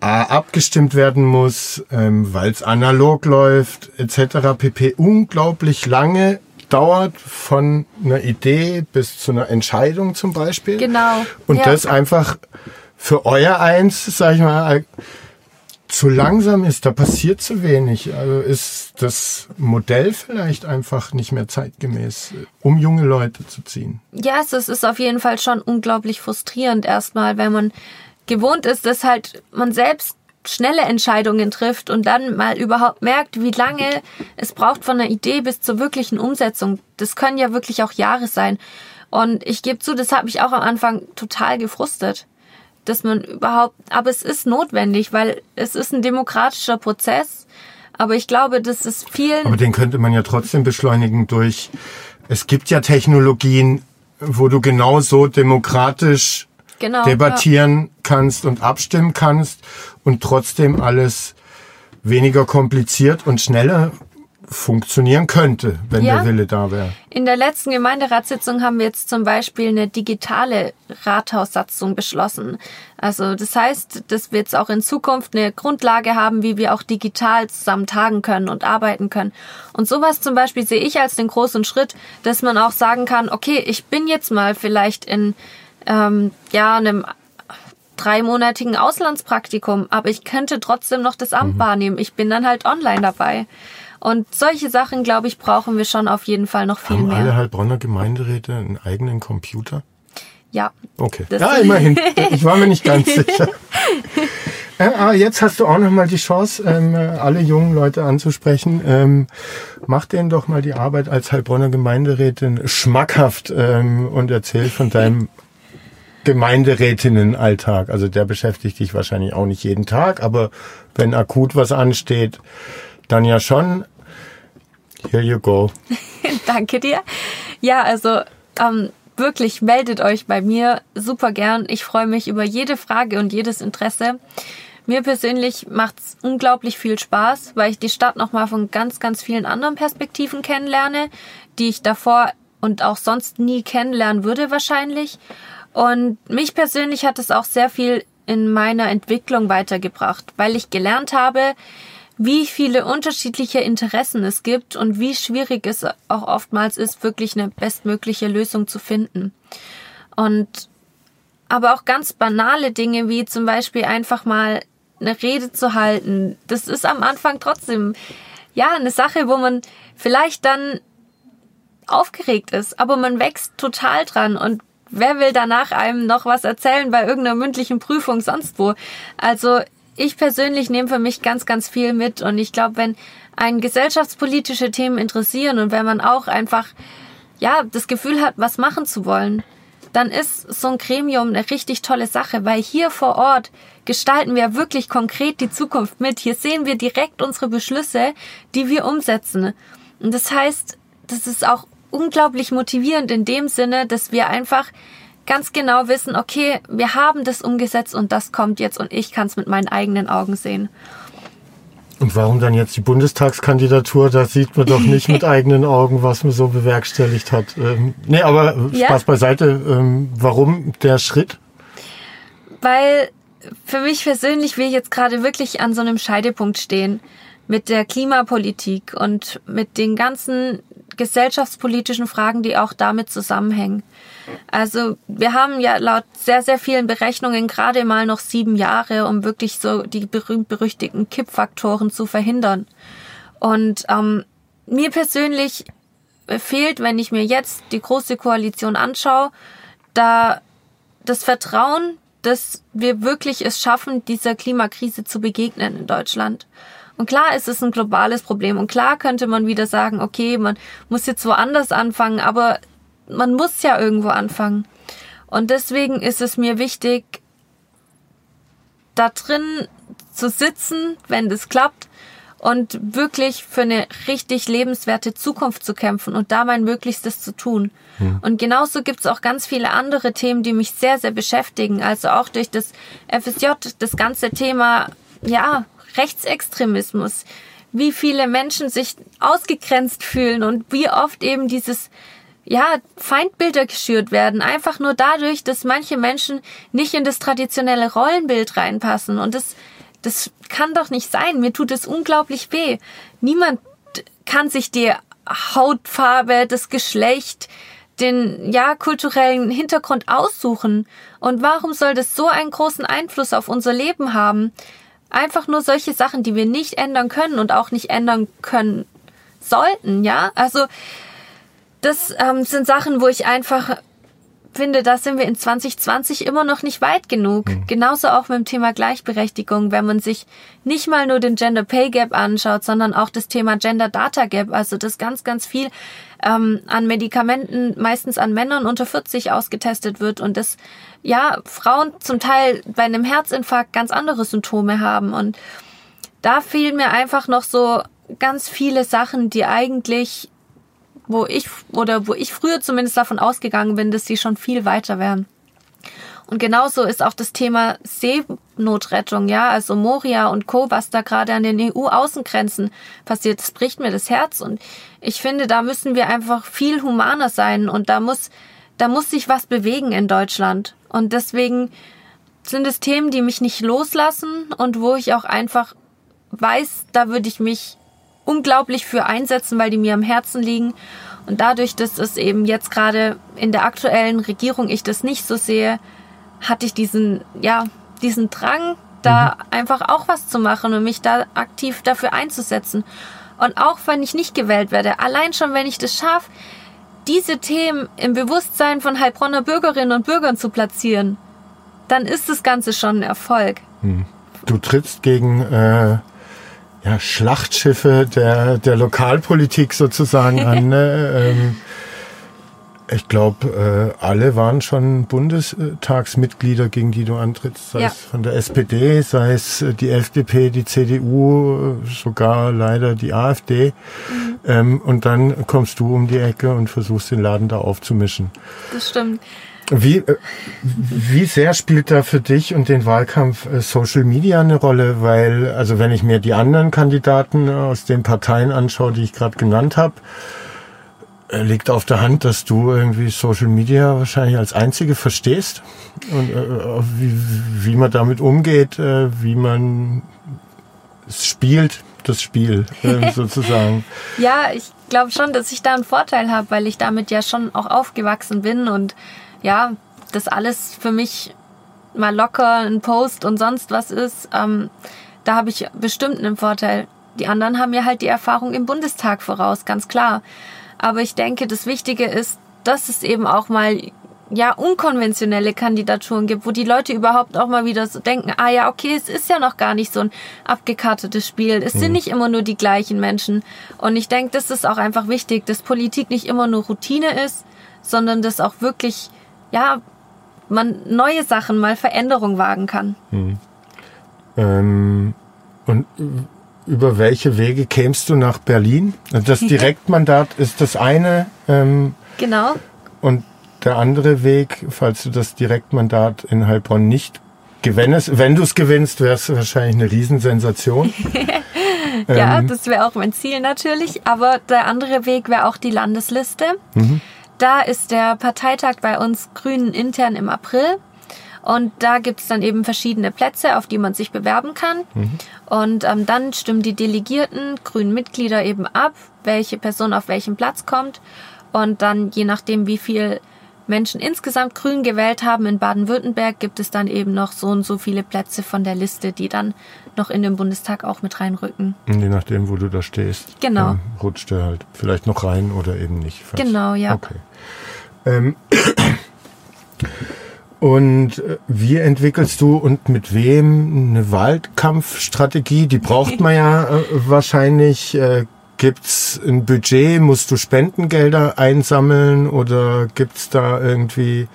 abgestimmt werden muss, ähm, weil es analog läuft, etc. pp. unglaublich lange dauert von einer Idee bis zu einer Entscheidung zum Beispiel. Genau. Und ja. das einfach für euer eins, sag ich mal, zu langsam ist, da passiert zu wenig. Also ist das Modell vielleicht einfach nicht mehr zeitgemäß, um junge Leute zu ziehen. Ja, es ist auf jeden Fall schon unglaublich frustrierend erstmal, wenn man gewohnt ist, dass halt man selbst schnelle Entscheidungen trifft und dann mal überhaupt merkt, wie lange es braucht von der Idee bis zur wirklichen Umsetzung. Das können ja wirklich auch Jahre sein. Und ich gebe zu, das hat mich auch am Anfang total gefrustet, dass man überhaupt, aber es ist notwendig, weil es ist ein demokratischer Prozess. Aber ich glaube, das ist vielen. Aber den könnte man ja trotzdem beschleunigen durch, es gibt ja Technologien, wo du genauso demokratisch genau, debattieren ja. kannst und abstimmen kannst und trotzdem alles weniger kompliziert und schneller funktionieren könnte, wenn ja. der Wille da wäre. In der letzten Gemeinderatssitzung haben wir jetzt zum Beispiel eine digitale Rathaussatzung beschlossen. Also das heißt, dass wir jetzt auch in Zukunft eine Grundlage haben, wie wir auch digital zusammen tagen können und arbeiten können. Und sowas zum Beispiel sehe ich als den großen Schritt, dass man auch sagen kann, okay, ich bin jetzt mal vielleicht in ähm, ja, einem dreimonatigen Auslandspraktikum, aber ich könnte trotzdem noch das Amt mhm. wahrnehmen. Ich bin dann halt online dabei. Und solche Sachen, glaube ich, brauchen wir schon auf jeden Fall noch viel Haben mehr. alle Heilbronner Gemeinderäte einen eigenen Computer? Ja. Okay. ja, immerhin. Ich war mir nicht ganz sicher. Äh, ah, jetzt hast du auch noch mal die Chance, ähm, alle jungen Leute anzusprechen. Ähm, mach denen doch mal die Arbeit als Heilbronner Gemeinderätin schmackhaft ähm, und erzähl von deinem Gemeinderätinnenalltag. Also der beschäftigt dich wahrscheinlich auch nicht jeden Tag, aber wenn akut was ansteht, dann ja schon. Here you go. Danke dir. Ja, also ähm, wirklich meldet euch bei mir super gern. Ich freue mich über jede Frage und jedes Interesse. Mir persönlich macht's unglaublich viel Spaß, weil ich die Stadt nochmal von ganz, ganz vielen anderen Perspektiven kennenlerne, die ich davor und auch sonst nie kennenlernen würde wahrscheinlich. Und mich persönlich hat es auch sehr viel in meiner Entwicklung weitergebracht, weil ich gelernt habe, wie viele unterschiedliche Interessen es gibt und wie schwierig es auch oftmals ist, wirklich eine bestmögliche Lösung zu finden. Und aber auch ganz banale Dinge wie zum Beispiel einfach mal eine Rede zu halten, das ist am Anfang trotzdem ja eine Sache, wo man vielleicht dann aufgeregt ist, aber man wächst total dran und wer will danach einem noch was erzählen bei irgendeiner mündlichen Prüfung sonst wo? Also ich persönlich nehme für mich ganz, ganz viel mit und ich glaube, wenn ein gesellschaftspolitische Themen interessieren und wenn man auch einfach ja das Gefühl hat, was machen zu wollen, dann ist so ein Gremium eine richtig tolle Sache, weil hier vor Ort gestalten wir wirklich konkret die Zukunft mit. Hier sehen wir direkt unsere Beschlüsse, die wir umsetzen. Und das heißt, das ist auch unglaublich motivierend in dem Sinne, dass wir einfach ganz genau wissen, okay, wir haben das umgesetzt und das kommt jetzt und ich kann es mit meinen eigenen Augen sehen. Und warum dann jetzt die Bundestagskandidatur? Da sieht man doch nicht mit eigenen Augen, was man so bewerkstelligt hat. Ähm, nee, aber ja. Spaß beiseite. Ähm, warum der Schritt? Weil für mich persönlich will ich jetzt gerade wirklich an so einem Scheidepunkt stehen mit der Klimapolitik und mit den ganzen gesellschaftspolitischen Fragen, die auch damit zusammenhängen. Also wir haben ja laut sehr, sehr vielen Berechnungen gerade mal noch sieben Jahre, um wirklich so die berühmt-berüchtigten Kippfaktoren zu verhindern. Und ähm, mir persönlich fehlt, wenn ich mir jetzt die große Koalition anschaue, da das Vertrauen, dass wir wirklich es schaffen, dieser Klimakrise zu begegnen in Deutschland. Und klar ist es ein globales Problem. Und klar könnte man wieder sagen, okay, man muss jetzt woanders anfangen, aber man muss ja irgendwo anfangen. Und deswegen ist es mir wichtig, da drin zu sitzen, wenn das klappt und wirklich für eine richtig lebenswerte Zukunft zu kämpfen und da mein Möglichstes zu tun. Mhm. Und genauso gibt's auch ganz viele andere Themen, die mich sehr, sehr beschäftigen. Also auch durch das FSJ, das ganze Thema, ja, Rechtsextremismus. Wie viele Menschen sich ausgegrenzt fühlen und wie oft eben dieses ja, Feindbilder geschürt werden, einfach nur dadurch, dass manche Menschen nicht in das traditionelle Rollenbild reinpassen. Und das das kann doch nicht sein. Mir tut es unglaublich weh. Niemand kann sich die Hautfarbe, das Geschlecht, den ja kulturellen Hintergrund aussuchen. Und warum soll das so einen großen Einfluss auf unser Leben haben? Einfach nur solche Sachen, die wir nicht ändern können und auch nicht ändern können sollten, ja? Also das ähm, sind Sachen, wo ich einfach finde, da sind wir in 2020 immer noch nicht weit genug. Mhm. Genauso auch mit dem Thema Gleichberechtigung, wenn man sich nicht mal nur den Gender Pay Gap anschaut, sondern auch das Thema Gender Data Gap, also das ganz, ganz viel ähm, an Medikamenten meistens an Männern unter 40 ausgetestet wird und das ja Frauen zum Teil bei einem Herzinfarkt ganz andere Symptome haben und da fiel mir einfach noch so ganz viele Sachen, die eigentlich wo ich oder wo ich früher zumindest davon ausgegangen bin, dass sie schon viel weiter wären. Und genauso ist auch das Thema Seenotrettung, ja, also Moria und Co., was da gerade an den EU-Außengrenzen passiert, das bricht mir das Herz. Und ich finde, da müssen wir einfach viel humaner sein und da muss, da muss sich was bewegen in Deutschland. Und deswegen sind es Themen, die mich nicht loslassen und wo ich auch einfach weiß, da würde ich mich unglaublich für einsetzen, weil die mir am Herzen liegen. Und dadurch, dass es eben jetzt gerade in der aktuellen Regierung ich das nicht so sehe, hatte ich diesen, ja, diesen Drang, da mhm. einfach auch was zu machen und mich da aktiv dafür einzusetzen. Und auch wenn ich nicht gewählt werde, allein schon wenn ich das schaffe, diese Themen im Bewusstsein von Heilbronner Bürgerinnen und Bürgern zu platzieren, dann ist das Ganze schon ein Erfolg. Hm. Du trittst gegen äh, ja, Schlachtschiffe der, der Lokalpolitik sozusagen an. Ne? ähm, ich glaube, äh, alle waren schon Bundestagsmitglieder, gegen die du antrittst, sei ja. es von der SPD, sei es äh, die FDP, die CDU, sogar leider die AfD. Mhm. Ähm, und dann kommst du um die Ecke und versuchst den Laden da aufzumischen. Das stimmt. Wie, äh, wie sehr spielt da für dich und den Wahlkampf äh, Social Media eine Rolle? Weil, also wenn ich mir die anderen Kandidaten aus den Parteien anschaue, die ich gerade genannt habe, äh, liegt auf der Hand, dass du irgendwie Social Media wahrscheinlich als einzige verstehst und äh, wie, wie man damit umgeht, äh, wie man es spielt, das Spiel äh, sozusagen. ja, ich glaube schon, dass ich da einen Vorteil habe, weil ich damit ja schon auch aufgewachsen bin und ja, das alles für mich mal locker ein Post und sonst was ist, ähm, da habe ich bestimmt einen Vorteil. Die anderen haben mir halt die Erfahrung im Bundestag voraus, ganz klar. Aber ich denke, das Wichtige ist, dass es eben auch mal ja unkonventionelle Kandidaturen gibt, wo die Leute überhaupt auch mal wieder so denken, ah ja, okay, es ist ja noch gar nicht so ein abgekartetes Spiel. Es mhm. sind nicht immer nur die gleichen Menschen. Und ich denke, das ist auch einfach wichtig, dass Politik nicht immer nur Routine ist, sondern dass auch wirklich ja, man neue Sachen mal Veränderung wagen kann. Hm. Ähm, und über welche Wege kämst du nach Berlin? Das Direktmandat ist das eine. Ähm, genau. Und der andere Weg, falls du das Direktmandat in Heilbronn nicht gewinnest, wenn du es gewinnst, wäre es wahrscheinlich eine Riesensensation. ja, ähm, das wäre auch mein Ziel natürlich. Aber der andere Weg wäre auch die Landesliste. Mhm. Da ist der Parteitag bei uns Grünen intern im April. Und da gibt's dann eben verschiedene Plätze, auf die man sich bewerben kann. Mhm. Und ähm, dann stimmen die Delegierten, grünen Mitglieder eben ab, welche Person auf welchen Platz kommt. Und dann, je nachdem, wie viel Menschen insgesamt grün gewählt haben in Baden-Württemberg, gibt es dann eben noch so und so viele Plätze von der Liste, die dann noch in den Bundestag auch mit reinrücken. Je nachdem, wo du da stehst. Genau. Ähm, rutscht der halt vielleicht noch rein oder eben nicht. Fast. Genau, ja. Okay. Ähm, und äh, wie entwickelst du und mit wem eine Wahlkampfstrategie? Die braucht man ja äh, wahrscheinlich. Äh, Gibt's ein Budget? Musst du Spendengelder einsammeln oder gibt's da irgendwie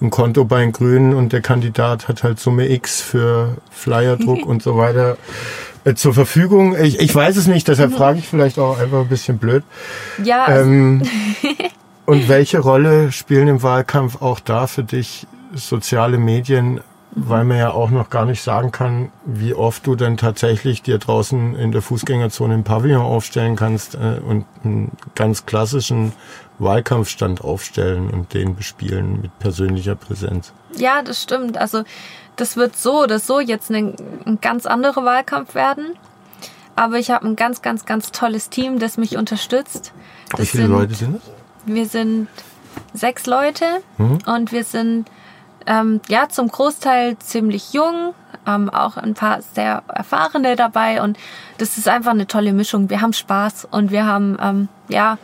ein Konto bei den Grünen und der Kandidat hat halt Summe X für Flyerdruck und so weiter äh, zur Verfügung? Ich, ich weiß es nicht, deshalb frage ich vielleicht auch einfach ein bisschen blöd. Ja, also Ähm, und welche Rolle spielen im Wahlkampf auch da für dich soziale Medien? Weil man ja auch noch gar nicht sagen kann, wie oft du denn tatsächlich dir draußen in der Fußgängerzone im Pavillon aufstellen kannst äh, und einen ganz klassischen Wahlkampfstand aufstellen und den bespielen mit persönlicher Präsenz. Ja, das stimmt. Also das wird so oder so jetzt ein, ein ganz anderer Wahlkampf werden. Aber ich habe ein ganz, ganz, ganz tolles Team, das mich unterstützt. Wie Das viele sind, Leute sind es? Wir sind sechs Leute Mhm. und wir sind ähm, ja zum Großteil ziemlich jung, ähm, auch ein paar sehr erfahrene dabei und das ist einfach eine tolle Mischung. Wir haben Spaß und wir haben ähm, ja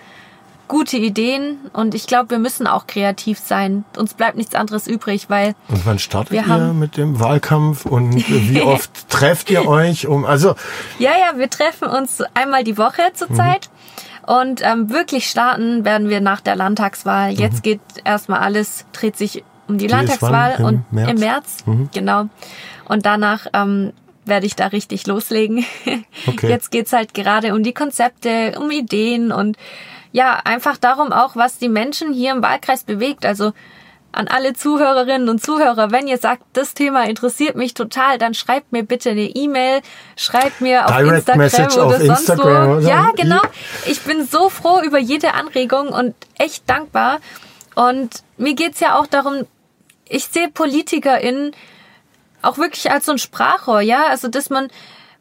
gute Ideen und ich glaube, wir müssen auch kreativ sein. Uns bleibt nichts anderes übrig, weil Und wann startet Wir ihr haben- mit dem Wahlkampf und wie oft trefft ihr euch um, also Ja, ja, wir treffen uns einmal die Woche zurzeit. Und ähm, wirklich starten werden wir nach der Landtagswahl. Jetzt geht erstmal alles, dreht sich um die, Die Landtagswahl? Im und März? im März. Genau. Und danach ähm, werde ich da richtig loslegen. Okay. Jetzt geht's halt gerade um die Konzepte, um Ideen und ja, einfach darum auch, was die Menschen hier im Wahlkreis bewegt. Also an alle Zuhörerinnen und Zuhörer, wenn ihr sagt, das Thema interessiert mich total, dann schreibt mir bitte eine E-Mail, schreibt mir auf Direct Instagram Message oder auf sonst Instagram wo. oder? Ja, genau. Ich bin so froh über jede Anregung und echt dankbar. Und mir geht's ja auch darum, ich sehe PolitikerInnen auch wirklich als so ein Sprachrohr, ja, also dass man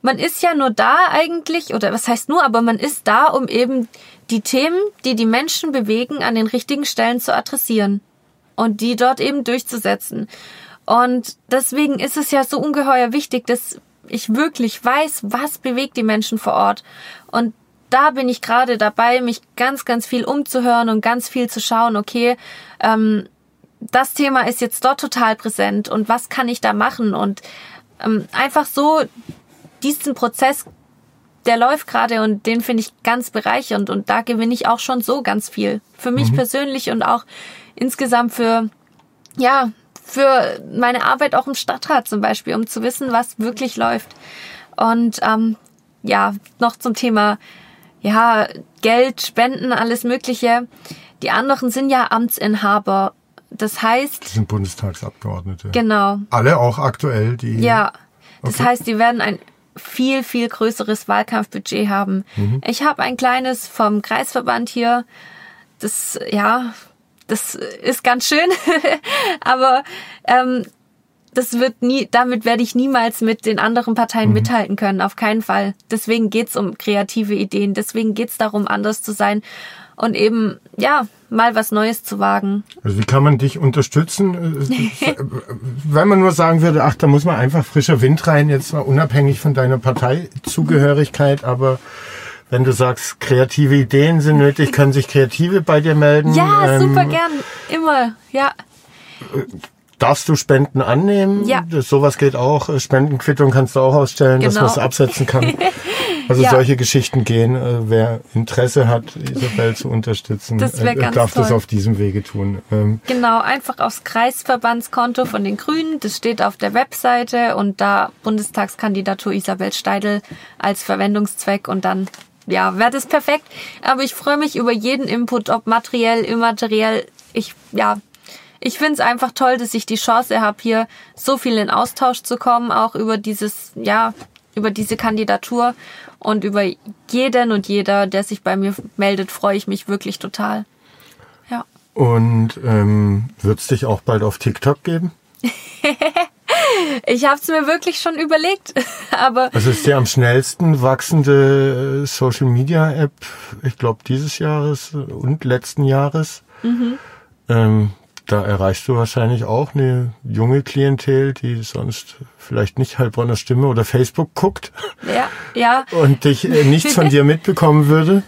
man ist ja nur da eigentlich oder was heißt nur, aber man ist da, um eben die Themen, die die Menschen bewegen, an den richtigen Stellen zu adressieren und die dort eben durchzusetzen. Und deswegen ist es ja so ungeheuer wichtig, dass ich wirklich weiß, was bewegt die Menschen vor Ort. Und da bin ich gerade dabei, mich ganz, ganz viel umzuhören und ganz viel zu schauen, okay, ähm, das Thema ist jetzt dort total präsent und was kann ich da machen und ähm, einfach so diesen Prozess, der läuft gerade und den finde ich ganz bereichernd und da gewinne ich auch schon so ganz viel. Für mich persönlich und auch insgesamt für, ja, für meine Arbeit auch im Stadtrat zum Beispiel, um zu wissen, was wirklich läuft. Und ähm, ja, noch zum Thema ja, Geld, Spenden, alles Mögliche. Die anderen sind ja Amtsinhaber. Das heißt, das sind Bundestagsabgeordnete. genau, Alle auch aktuell, die ja. Das Okay. heißt, die werden ein viel, viel größeres Wahlkampfbudget haben. Ich habe ein kleines vom Kreisverband hier. Das, ja, das ist ganz schön. Aber ähm, das wird nie, damit werde ich niemals mit den anderen Parteien mithalten können, auf keinen Fall. Deswegen geht's um kreative Ideen, deswegen geht's darum, anders zu sein und eben, ja, mal was Neues zu wagen. Also wie kann man dich unterstützen? Äh, Wenn man nur sagen würde, ach, da muss man einfach frischer Wind rein, jetzt mal unabhängig von deiner Parteizugehörigkeit, aber wenn du sagst, kreative Ideen sind nötig, können sich Kreative bei dir melden. Ja, Ähm, super gern, immer, ja. Darfst du Spenden annehmen? Ja. Das, sowas geht auch. Äh, Spendenquittung kannst du auch ausstellen, dass Genau. man es absetzen kann. Also Ja. solche Geschichten gehen. Äh, Wer Interesse hat, Isabel zu unterstützen, Das äh, darf das toll. auf diesem Wege tun. Ähm, Genau, einfach aufs Kreisverbandskonto von den Grünen. Das steht auf der Webseite und da Bundestagskandidatur Isabel Steidel als Verwendungszweck und dann, ja, wäre das perfekt. Aber ich freue mich über jeden Input, ob materiell, immateriell. Ich, ja, ich finde es einfach toll, dass ich die Chance habe, hier so viel in Austausch zu kommen, auch über dieses, ja, über diese Kandidatur und über jeden und jeder, der sich bei mir meldet, freue ich mich wirklich total. Ja. und ähm, wird es dich auch bald auf TikTok geben? Ich habe es mir wirklich schon überlegt, aber Das ist die am schnellsten wachsende äh, Social Media App, ich glaube, dieses Jahres und letzten Jahres. Mhm. Ähm, da erreichst du wahrscheinlich auch eine junge Klientel, die sonst vielleicht nicht Heilbronner Stimme oder Facebook guckt. Ja, ja. Und dich äh, nichts von dir mitbekommen würde.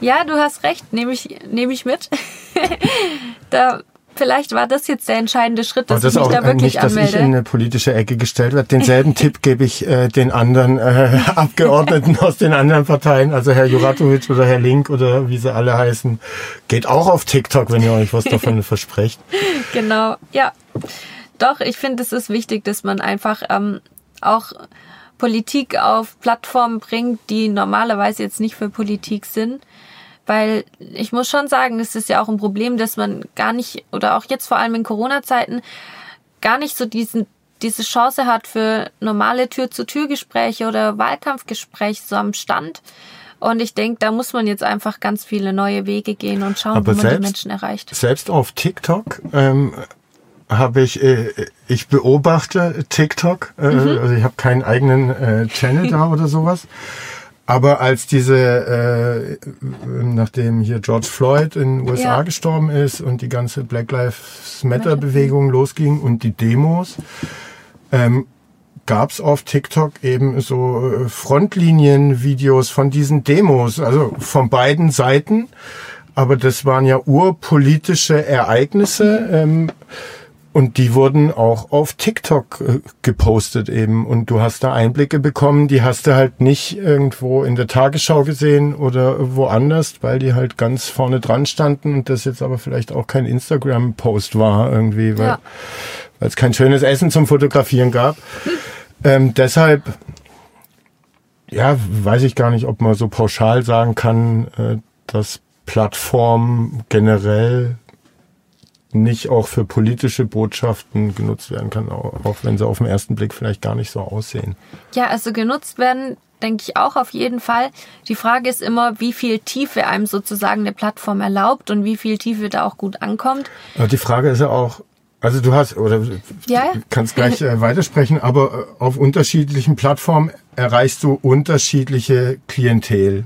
Ja, du hast recht, nehme ich, nehme ich mit. da Vielleicht war das jetzt der entscheidende Schritt, dass das ich mich da wirklich nicht, anmelde. dass ich in eine politische Ecke gestellt werde. Denselben Tipp gebe ich äh, den anderen äh, Abgeordneten aus den anderen Parteien, also Herr Juratovic oder Herr Link oder wie sie alle heißen. Geht auch auf TikTok, wenn ihr euch was davon versprecht. Genau, ja. Doch, ich finde, es ist wichtig, dass man einfach ähm, auch Politik auf Plattformen bringt, die normalerweise jetzt nicht für Politik sind weil ich muss schon sagen, es ist ja auch ein Problem, dass man gar nicht, oder auch jetzt vor allem in Corona-Zeiten, gar nicht so diesen, diese Chance hat für normale Tür-zu-Tür-Gespräche oder Wahlkampfgespräche so am Stand. Und ich denke, da muss man jetzt einfach ganz viele neue Wege gehen und schauen, Aber wie man selbst, die Menschen erreicht. Selbst auf TikTok ähm, habe ich, äh, ich beobachte TikTok, äh, mhm. also ich habe keinen eigenen äh, Channel da oder sowas. Aber als diese, äh, nachdem hier George Floyd in den USA ja. gestorben ist und die ganze Black Lives Matter Bewegung losging und die Demos, ähm, gab es auf TikTok eben so äh, Frontlinien-Videos von diesen Demos, also von beiden Seiten. Aber das waren ja urpolitische Ereignisse. Ähm, und die wurden auch auf TikTok äh, gepostet eben. Und du hast da Einblicke bekommen, die hast du halt nicht irgendwo in der Tagesschau gesehen oder woanders, weil die halt ganz vorne dran standen und das jetzt aber vielleicht auch kein Instagram-Post war irgendwie, weil ja. es kein schönes Essen zum Fotografieren gab. Hm. Ähm, deshalb, ja, weiß ich gar nicht, ob man so pauschal sagen kann, äh, dass Plattformen generell nicht auch für politische Botschaften genutzt werden kann, auch wenn sie auf den ersten Blick vielleicht gar nicht so aussehen. Ja, also genutzt werden, denke ich auch auf jeden Fall. Die Frage ist immer, wie viel Tiefe einem sozusagen eine Plattform erlaubt und wie viel Tiefe da auch gut ankommt. Aber die Frage ist ja auch, also du hast, oder ja? kannst gleich äh, weitersprechen, aber äh, auf unterschiedlichen Plattformen erreichst du unterschiedliche Klientel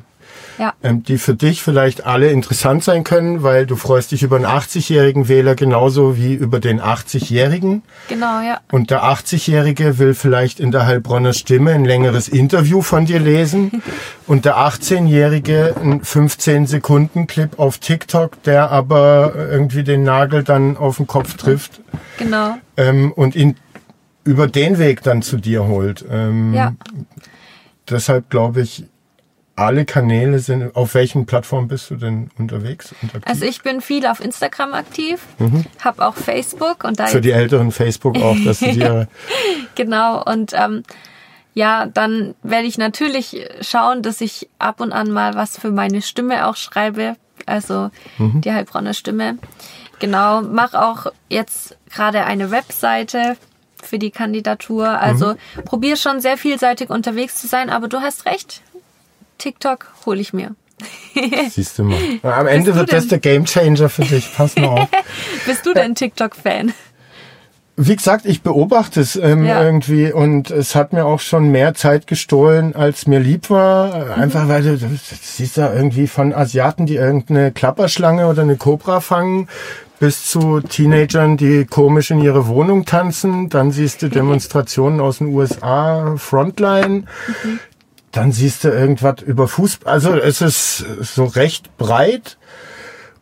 ja. ähm, die für dich vielleicht alle interessant sein können, weil du freust dich über einen 80-jährigen Wähler genauso wie über den 80-jährigen. Genau, ja. Und der 80-jährige will vielleicht in der Heilbronner Stimme ein längeres Interview von dir lesen und der 18-jährige ein 15 Sekunden Clip auf TikTok, der aber irgendwie den Nagel dann auf den Kopf trifft. Genau. Ähm, und ihn über den Weg dann zu dir holt. Ähm, ja. Deshalb glaube ich, alle Kanäle sind, auf welchen Plattformen bist du denn unterwegs? Also ich bin viel auf Instagram aktiv, mhm. habe auch Facebook und da für die Älteren Facebook auch, dass sie dir genau und ähm, ja, dann werde ich natürlich schauen, dass ich ab und an mal was für meine Stimme auch schreibe, also mhm. die Heilbronner Stimme. Genau, mache auch jetzt gerade eine Webseite für die Kandidatur. Also mhm. probiere schon sehr vielseitig unterwegs zu sein, aber du hast recht. TikTok hole ich mir. Siehst du mal. Am Ende wird das der Gamechanger für dich. Pass mal auf. Bist du denn TikTok-Fan? Wie gesagt, ich beobachte es ähm, ja. irgendwie und es hat mir auch schon mehr Zeit gestohlen, als mir lieb war. Einfach weil du, du siehst da irgendwie von Asiaten, die irgendeine Klapperschlange oder eine Kobra fangen, bis zu Teenagern, die komisch in ihre Wohnung tanzen. Dann siehst du Demonstrationen aus den USA, Frontline. Mhm dann siehst du irgendwas über Fußball. Also es ist so recht breit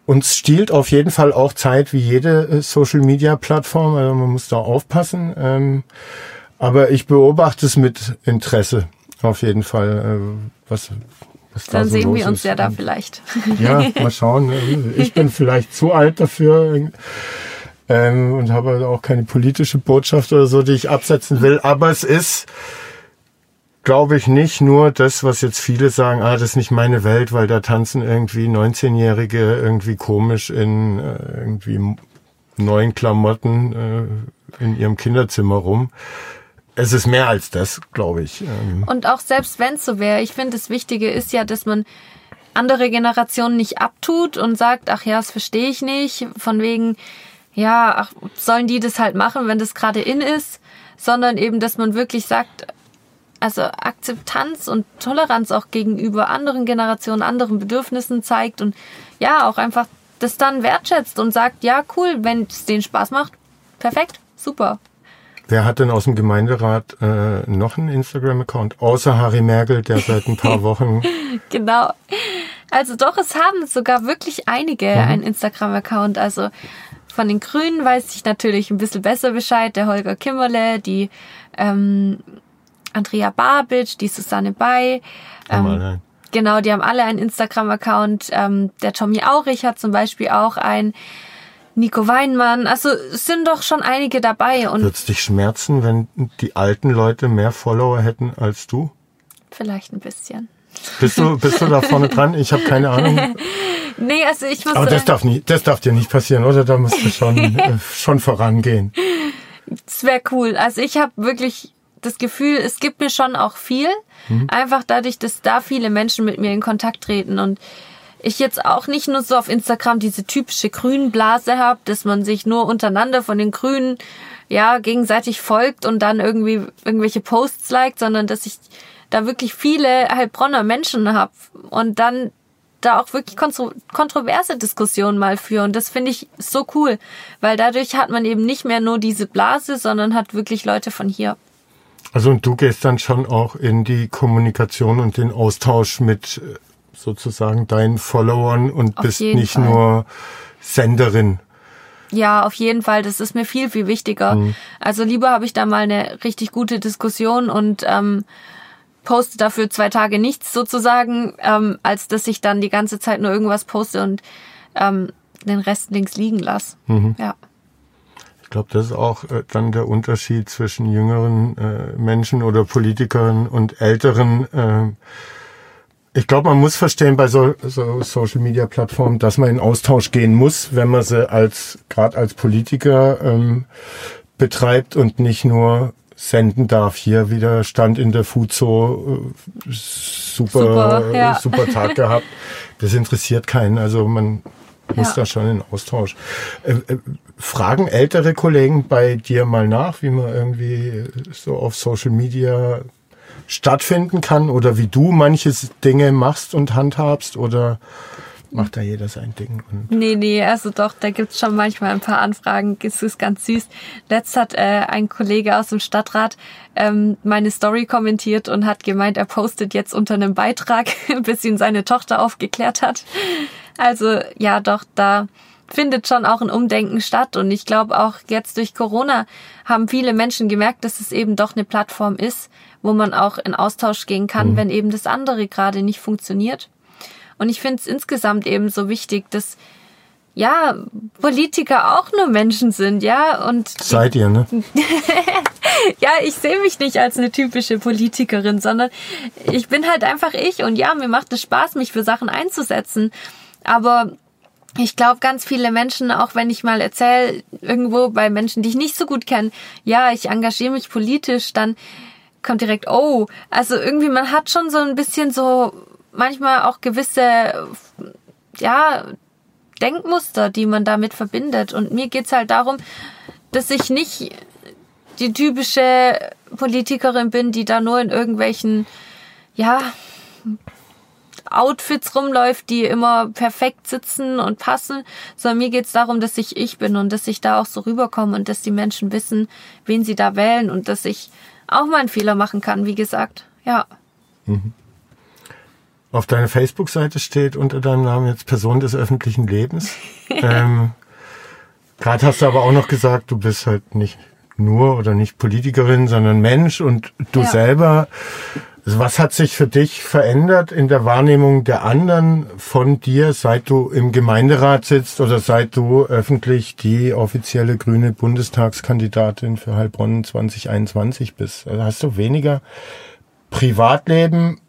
und es stiehlt auf jeden Fall auch Zeit wie jede äh, Social Media Plattform. Also man muss da aufpassen. Ähm, aber ich beobachte es mit Interesse auf jeden Fall. Äh, was, was Dann da so sehen wir uns ist. ja da vielleicht. Ja, mal schauen. Ich bin vielleicht zu alt dafür. Ähm, und habe auch keine politische Botschaft oder so, die ich absetzen will. Aber es ist glaube ich nicht nur das, was jetzt viele sagen, ah, das ist nicht meine Welt, weil da tanzen irgendwie 19-Jährige irgendwie komisch in äh, irgendwie neuen Klamotten äh, in ihrem Kinderzimmer rum. Es ist mehr als das, glaube ich. Ähm. Und auch selbst wenn es so wäre, ich finde, das Wichtige ist ja, dass man andere Generationen nicht abtut und sagt, ach ja, das verstehe ich nicht, von wegen, ja, ach, sollen die das halt machen, wenn das gerade in ist, sondern eben, dass man wirklich sagt, also Akzeptanz und Toleranz auch gegenüber anderen Generationen, anderen Bedürfnissen zeigt und ja, auch einfach das dann wertschätzt und sagt, ja, cool, wenn es denen Spaß macht, perfekt, super. Wer hat denn aus dem Gemeinderat äh, noch einen Instagram-Account? Außer Harry Merkel, der seit ein paar Wochen. genau. Also doch, es haben sogar wirklich einige mhm. einen Instagram-Account. Also von den Grünen weiß ich natürlich ein bisschen besser Bescheid. Der Holger Kimmerle, die ähm, Andrea Babic, die Susanne Bay. Ähm, genau, die haben alle einen Instagram-Account. Ähm, der Tommy Aurich hat zum Beispiel auch einen. Nico Weinmann, also sind doch schon einige dabei. Würde es dich schmerzen, wenn die alten Leute mehr Follower hätten als du? Vielleicht ein bisschen. Bist du, bist du da vorne dran? Ich habe keine Ahnung. nee, also ich muss. Aber das darf nie, das darf dir nicht passieren, oder? Da musst du schon, äh, schon vorangehen. Das wäre cool. Also ich habe wirklich das Gefühl, es gibt mir schon auch viel. Mhm. Einfach dadurch, dass da viele Menschen mit mir in Kontakt treten und ich jetzt auch nicht nur so auf Instagram diese typische Grünblase habe, dass man sich nur untereinander von den Grünen ja gegenseitig folgt und dann irgendwie irgendwelche Posts liked, sondern dass ich da wirklich viele Heilbronner Menschen habe und dann da auch wirklich kontro kontroverse Diskussionen mal führen. Das finde ich so cool, weil dadurch hat man eben nicht mehr nur diese Blase, sondern hat wirklich Leute von hier. Also und du gehst dann schon auch in die Kommunikation und den Austausch mit äh, sozusagen deinen Followern und auf bist nicht Fall. nur Senderin. Ja, auf jeden Fall. Das ist mir viel, viel wichtiger. Mhm. Also lieber habe ich da mal eine richtig gute Diskussion und ähm, poste dafür zwei Tage nichts sozusagen, ähm, als dass ich dann die ganze Zeit nur irgendwas poste und ähm, den Rest links liegen lasse. Mhm. Ja. Ich glaube, das ist auch äh, dann der Unterschied zwischen jüngeren äh, Menschen oder Politikern und älteren. Äh, ich glaube, man muss verstehen bei so, so Social Media Plattformen, dass man in Austausch gehen muss, wenn man sie als gerade als Politiker ähm, betreibt und nicht nur senden darf. Hier wieder stand in der Fuzo äh, super super, ja. super Tag gehabt. Das interessiert keinen. Also man muss ja. da schon in Austausch. Fragen ältere Kollegen bei dir mal nach, wie man irgendwie so auf Social Media stattfinden kann oder wie du manche Dinge machst und handhabst oder macht da jeder sein Ding? Und nee, nee, also doch, da gibt's schon manchmal ein paar Anfragen. Es ist ganz süß. Letzt hat äh, ein Kollege aus dem Stadtrat ähm, meine Story kommentiert und hat gemeint, er postet jetzt unter einem Beitrag, bis ihn seine Tochter aufgeklärt hat. Also ja, doch, da findet schon auch ein Umdenken statt. Und ich glaube auch jetzt durch Corona haben viele Menschen gemerkt, dass es eben doch eine Plattform ist, wo man auch in Austausch gehen kann, mhm. wenn eben das andere gerade nicht funktioniert. Und ich finde es insgesamt eben so wichtig, dass ja, Politiker auch nur Menschen sind, ja, und. Seid ihr, ne? ja, ich sehe mich nicht als eine typische Politikerin, sondern ich bin halt einfach ich und ja, mir macht es Spaß, mich für Sachen einzusetzen. Aber ich glaube, ganz viele Menschen, auch wenn ich mal erzähle, irgendwo bei Menschen, die ich nicht so gut kenne, ja, ich engagiere mich politisch, dann kommt direkt, oh, also irgendwie, man hat schon so ein bisschen so manchmal auch gewisse, ja, Denkmuster, die man damit verbindet. Und mir geht's halt darum, dass ich nicht die typische Politikerin bin, die da nur in irgendwelchen, ja, Outfits rumläuft, die immer perfekt sitzen und passen, sondern mir geht's darum, dass ich ich bin und dass ich da auch so rüberkomme und dass die Menschen wissen, wen sie da wählen und dass ich auch mal einen Fehler machen kann, wie gesagt. Ja. Mhm. Auf deiner Facebook-Seite steht unter deinem Namen jetzt Person des öffentlichen Lebens. ähm, Gerade hast du aber auch noch gesagt, du bist halt nicht nur oder nicht Politikerin, sondern Mensch und du ja. selber was hat sich für dich verändert in der Wahrnehmung der anderen von dir, seit du im Gemeinderat sitzt oder seit du öffentlich die offizielle grüne Bundestagskandidatin für Heilbronn 2021 bist? Also hast du weniger Privatleben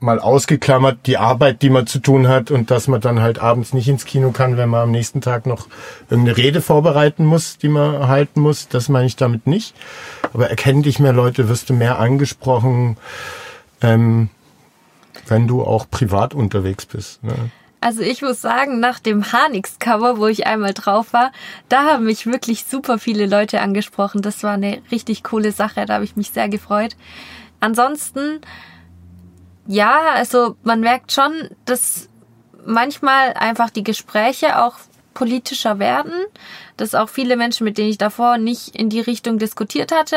mal ausgeklammert, die Arbeit, die man zu tun hat und dass man dann halt abends nicht ins Kino kann, wenn man am nächsten Tag noch irgendeine Rede vorbereiten muss, die man halten muss. Das meine ich damit nicht. Aber erkennen dich mehr Leute, wirst du mehr angesprochen, ähm, wenn du auch privat unterwegs bist. Ne? Also ich muss sagen, nach dem Harnix-Cover, wo ich einmal drauf war, da haben mich wirklich super viele Leute angesprochen. Das war eine richtig coole Sache, da habe ich mich sehr gefreut. Ansonsten ja, also man merkt schon, dass manchmal einfach die Gespräche auch politischer werden, dass auch viele Menschen, mit denen ich davor nicht in die Richtung diskutiert hatte,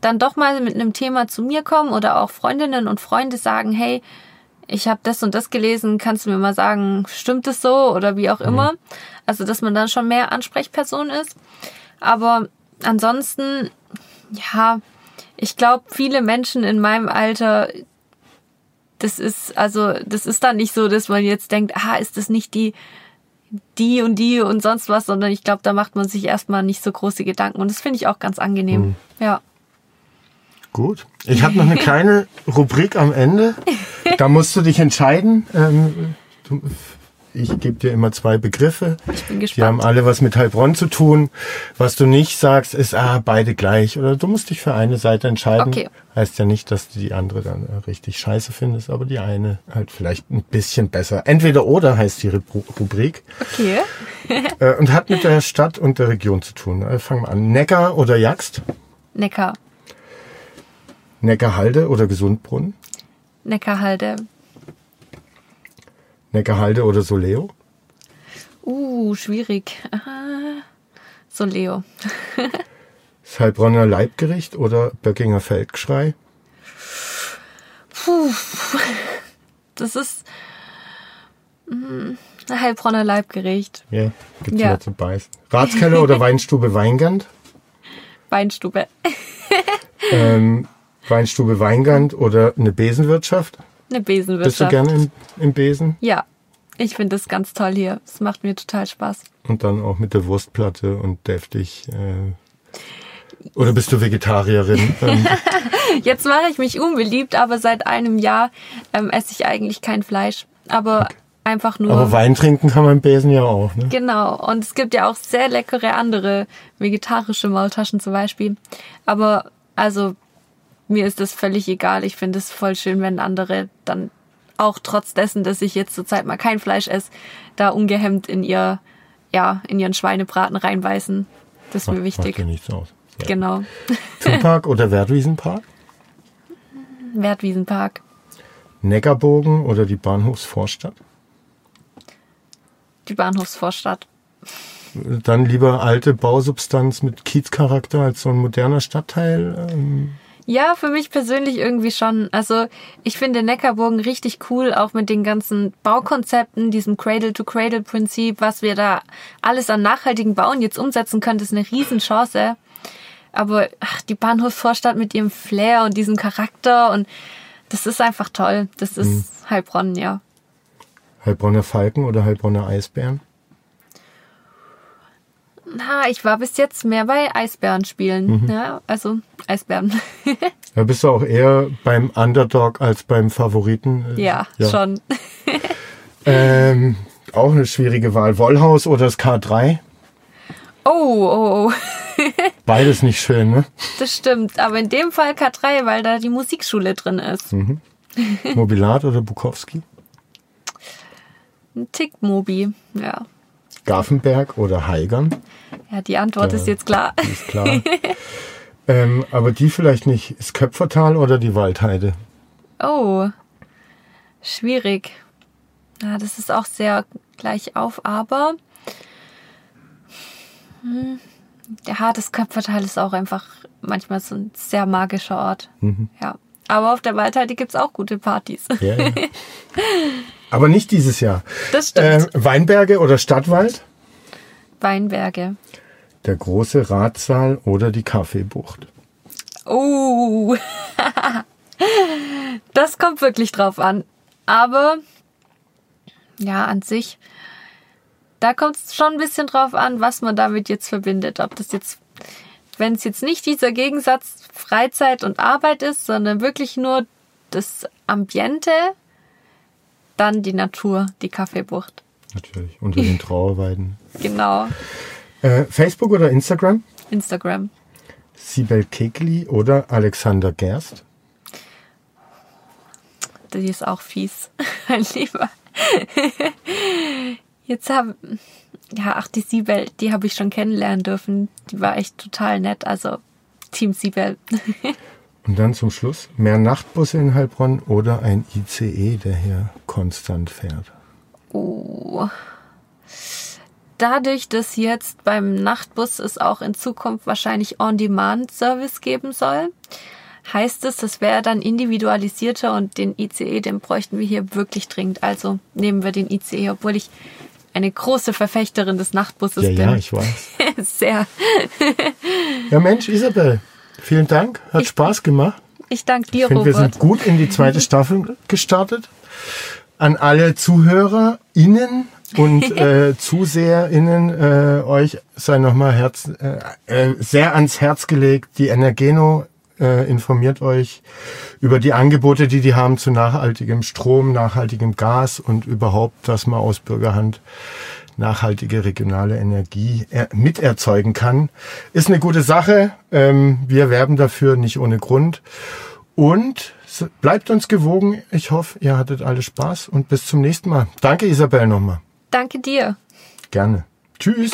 dann doch mal mit einem Thema zu mir kommen oder auch Freundinnen und Freunde sagen, hey, ich habe das und das gelesen, kannst du mir mal sagen, stimmt es so oder wie auch mhm. immer. Also, dass man dann schon mehr Ansprechperson ist. Aber ansonsten, ja, ich glaube, viele Menschen in meinem Alter, das ist, also, das ist dann nicht so, dass man jetzt denkt, ah, ist das nicht die die und die und sonst was, sondern ich glaube, da macht man sich erstmal nicht so große Gedanken und das finde ich auch ganz angenehm. Mhm. Ja. Gut. Ich habe noch eine kleine Rubrik am Ende. Da musst du dich entscheiden. Ähm, du, ich gebe dir immer zwei Begriffe. Ich bin gespannt. Die haben alle was mit Heilbronn zu tun. Was du nicht sagst, ist, ah, beide gleich. Oder du musst dich für eine Seite entscheiden. Okay. Heißt ja nicht, dass du die andere dann äh, richtig scheiße findest, aber die eine halt vielleicht ein bisschen besser. Entweder oder heißt die Rubrik. Okay. Äh, und hat mit der Stadt und der Region zu tun. Also fangen wir an. Neckar oder Jagst? Neckar. Neckarhalde oder Gesundbrunnen? Neckarhalde. Neckarhalde oder Soleo? Uh, schwierig. Aha. Soleo. das Heilbronner Leibgericht oder Böckinger Feldgeschrei? Puh. Das ist mh, hm, Heilbronner Leibgericht. Ja, gibt's ja. mehr zu beißen. Ratskeller oder Weinstube Weingand? Weinstube. ähm, Weinstube Weingand oder eine Besenwirtschaft? Eine Besenwirtschaft. Bist du gerne im, im Besen? Ja, ich finde das ganz toll hier. Es macht mir total Spaß. Und dann auch mit der Wurstplatte und deftig. Äh, oder bist du Vegetarierin? Ähm, Jetzt mache ich mich unbeliebt, aber seit einem Jahr ähm, esse ich eigentlich kein Fleisch. Aber okay. einfach nur. Aber Wein trinken kann man im Besen ja auch, ne? Genau. Und es gibt ja auch sehr leckere andere vegetarische Maultaschen zum Beispiel. Aber also mir ist das völlig egal. Ich finde es voll schön, wenn andere dann auch trotz dessen, dass ich jetzt zurzeit mal kein Fleisch esse, da ungehemmt in ihr, ja, in ihren Schweinebraten reinbeißen. Das ist mir wichtig. Macht ja nichts aus. Sehr genau. Zoopark oder Wertwiesenpark? Wertwiesenpark. Neckarbogen oder die Bahnhofsvorstadt? Die Bahnhofsvorstadt. Dann lieber alte Bausubstanz mit Kiezcharakter als so ein moderner Stadtteil? Ähm ja, für mich persönlich irgendwie schon. Also ich finde Neckarburgen richtig cool, auch mit den ganzen Baukonzepten, diesem Cradle-to-Cradle-Prinzip, was wir da alles an nachhaltigen Bauen jetzt umsetzen können, ist eine Riesenchance. Aber ach, die Bahnhofsvorstadt mit ihrem Flair und diesem Charakter und das ist einfach toll. Das ist mhm. Heilbronn, ja. Heilbronner Falken oder Heilbronner Eisbären? Na, ich war bis jetzt mehr bei Eisbären spielen. Mhm. Ja, also Eisbären. da bist du auch eher beim Underdog als beim Favoriten. Ja, ja. schon. ähm, auch eine schwierige Wahl. Wollhaus oder das K3? Oh, oh, oh. Beides nicht schön, ne? Das stimmt, aber in dem Fall K3, weil da die Musikschule drin ist. Mhm. Mobilat oder Bukowski? Ein Tick Mobi, ja. Gaffenberg oder Heigern? Ja, die Antwort da, ist jetzt klar. Ist klar. ähm, aber die vielleicht nicht. Ist Köpfertal oder die Waldheide? Oh, schwierig. Ja, das ist auch sehr gleich auf, aber hm, ja, das Köpfertal ist auch einfach manchmal so ein sehr magischer Ort. Mhm. Ja. Aber auf der Waldheide gibt es auch gute Partys. Ja, ja. Aber nicht dieses Jahr. Das stimmt. Äh, Weinberge oder Stadtwald? Weinberge. Der große Ratsaal oder die Kaffeebucht? Oh, das kommt wirklich drauf an. Aber ja, an sich, da kommt es schon ein bisschen drauf an, was man damit jetzt verbindet. Ob das jetzt, wenn es jetzt nicht dieser Gegensatz Freizeit und Arbeit ist, sondern wirklich nur das Ambiente, dann die Natur, die Kaffeebucht. Natürlich, unter den Trauerweiden. genau. Äh, Facebook oder Instagram? Instagram. Sibel Kekli oder Alexander Gerst? Die ist auch fies, mein Lieber. Jetzt haben, ja, ach, die Sibel, die habe ich schon kennenlernen dürfen. Die war echt total nett. Also Team Sibel. Und dann zum Schluss mehr Nachtbusse in Heilbronn oder ein ICE, der hier konstant fährt. Oh. Dadurch, dass jetzt beim Nachtbus es auch in Zukunft wahrscheinlich On-Demand-Service geben soll, heißt es, das wäre dann individualisierter und den ICE, den bräuchten wir hier wirklich dringend. Also nehmen wir den ICE, obwohl ich eine große Verfechterin des Nachtbusses Ja, bin. ja, ich weiß. Sehr. Ja, Mensch, Isabel, vielen Dank. Hat Ich- Spaß gemacht. Ich danke Ich dir, finde, wir Robert. sind gut in die zweite Staffel gestartet. An alle ZuhörerInnen und äh, ZuseherInnen, äh, euch sei nochmal Herz, äh, äh, sehr ans Herz gelegt. Die Energeno äh, informiert euch über die Angebote, die die haben zu nachhaltigem Strom, nachhaltigem Gas und überhaupt, dass man aus Bürgerhand nachhaltige regionale Energie er miterzeugen kann. Ist eine gute Sache. Ähm, wir werben dafür nicht ohne Grund. Und bleibt uns gewogen. Ich hoffe, ihr hattet alle Spaß und bis zum nächsten Mal. Danke, Isabel, nochmal. Danke dir. Gerne. Tschüss.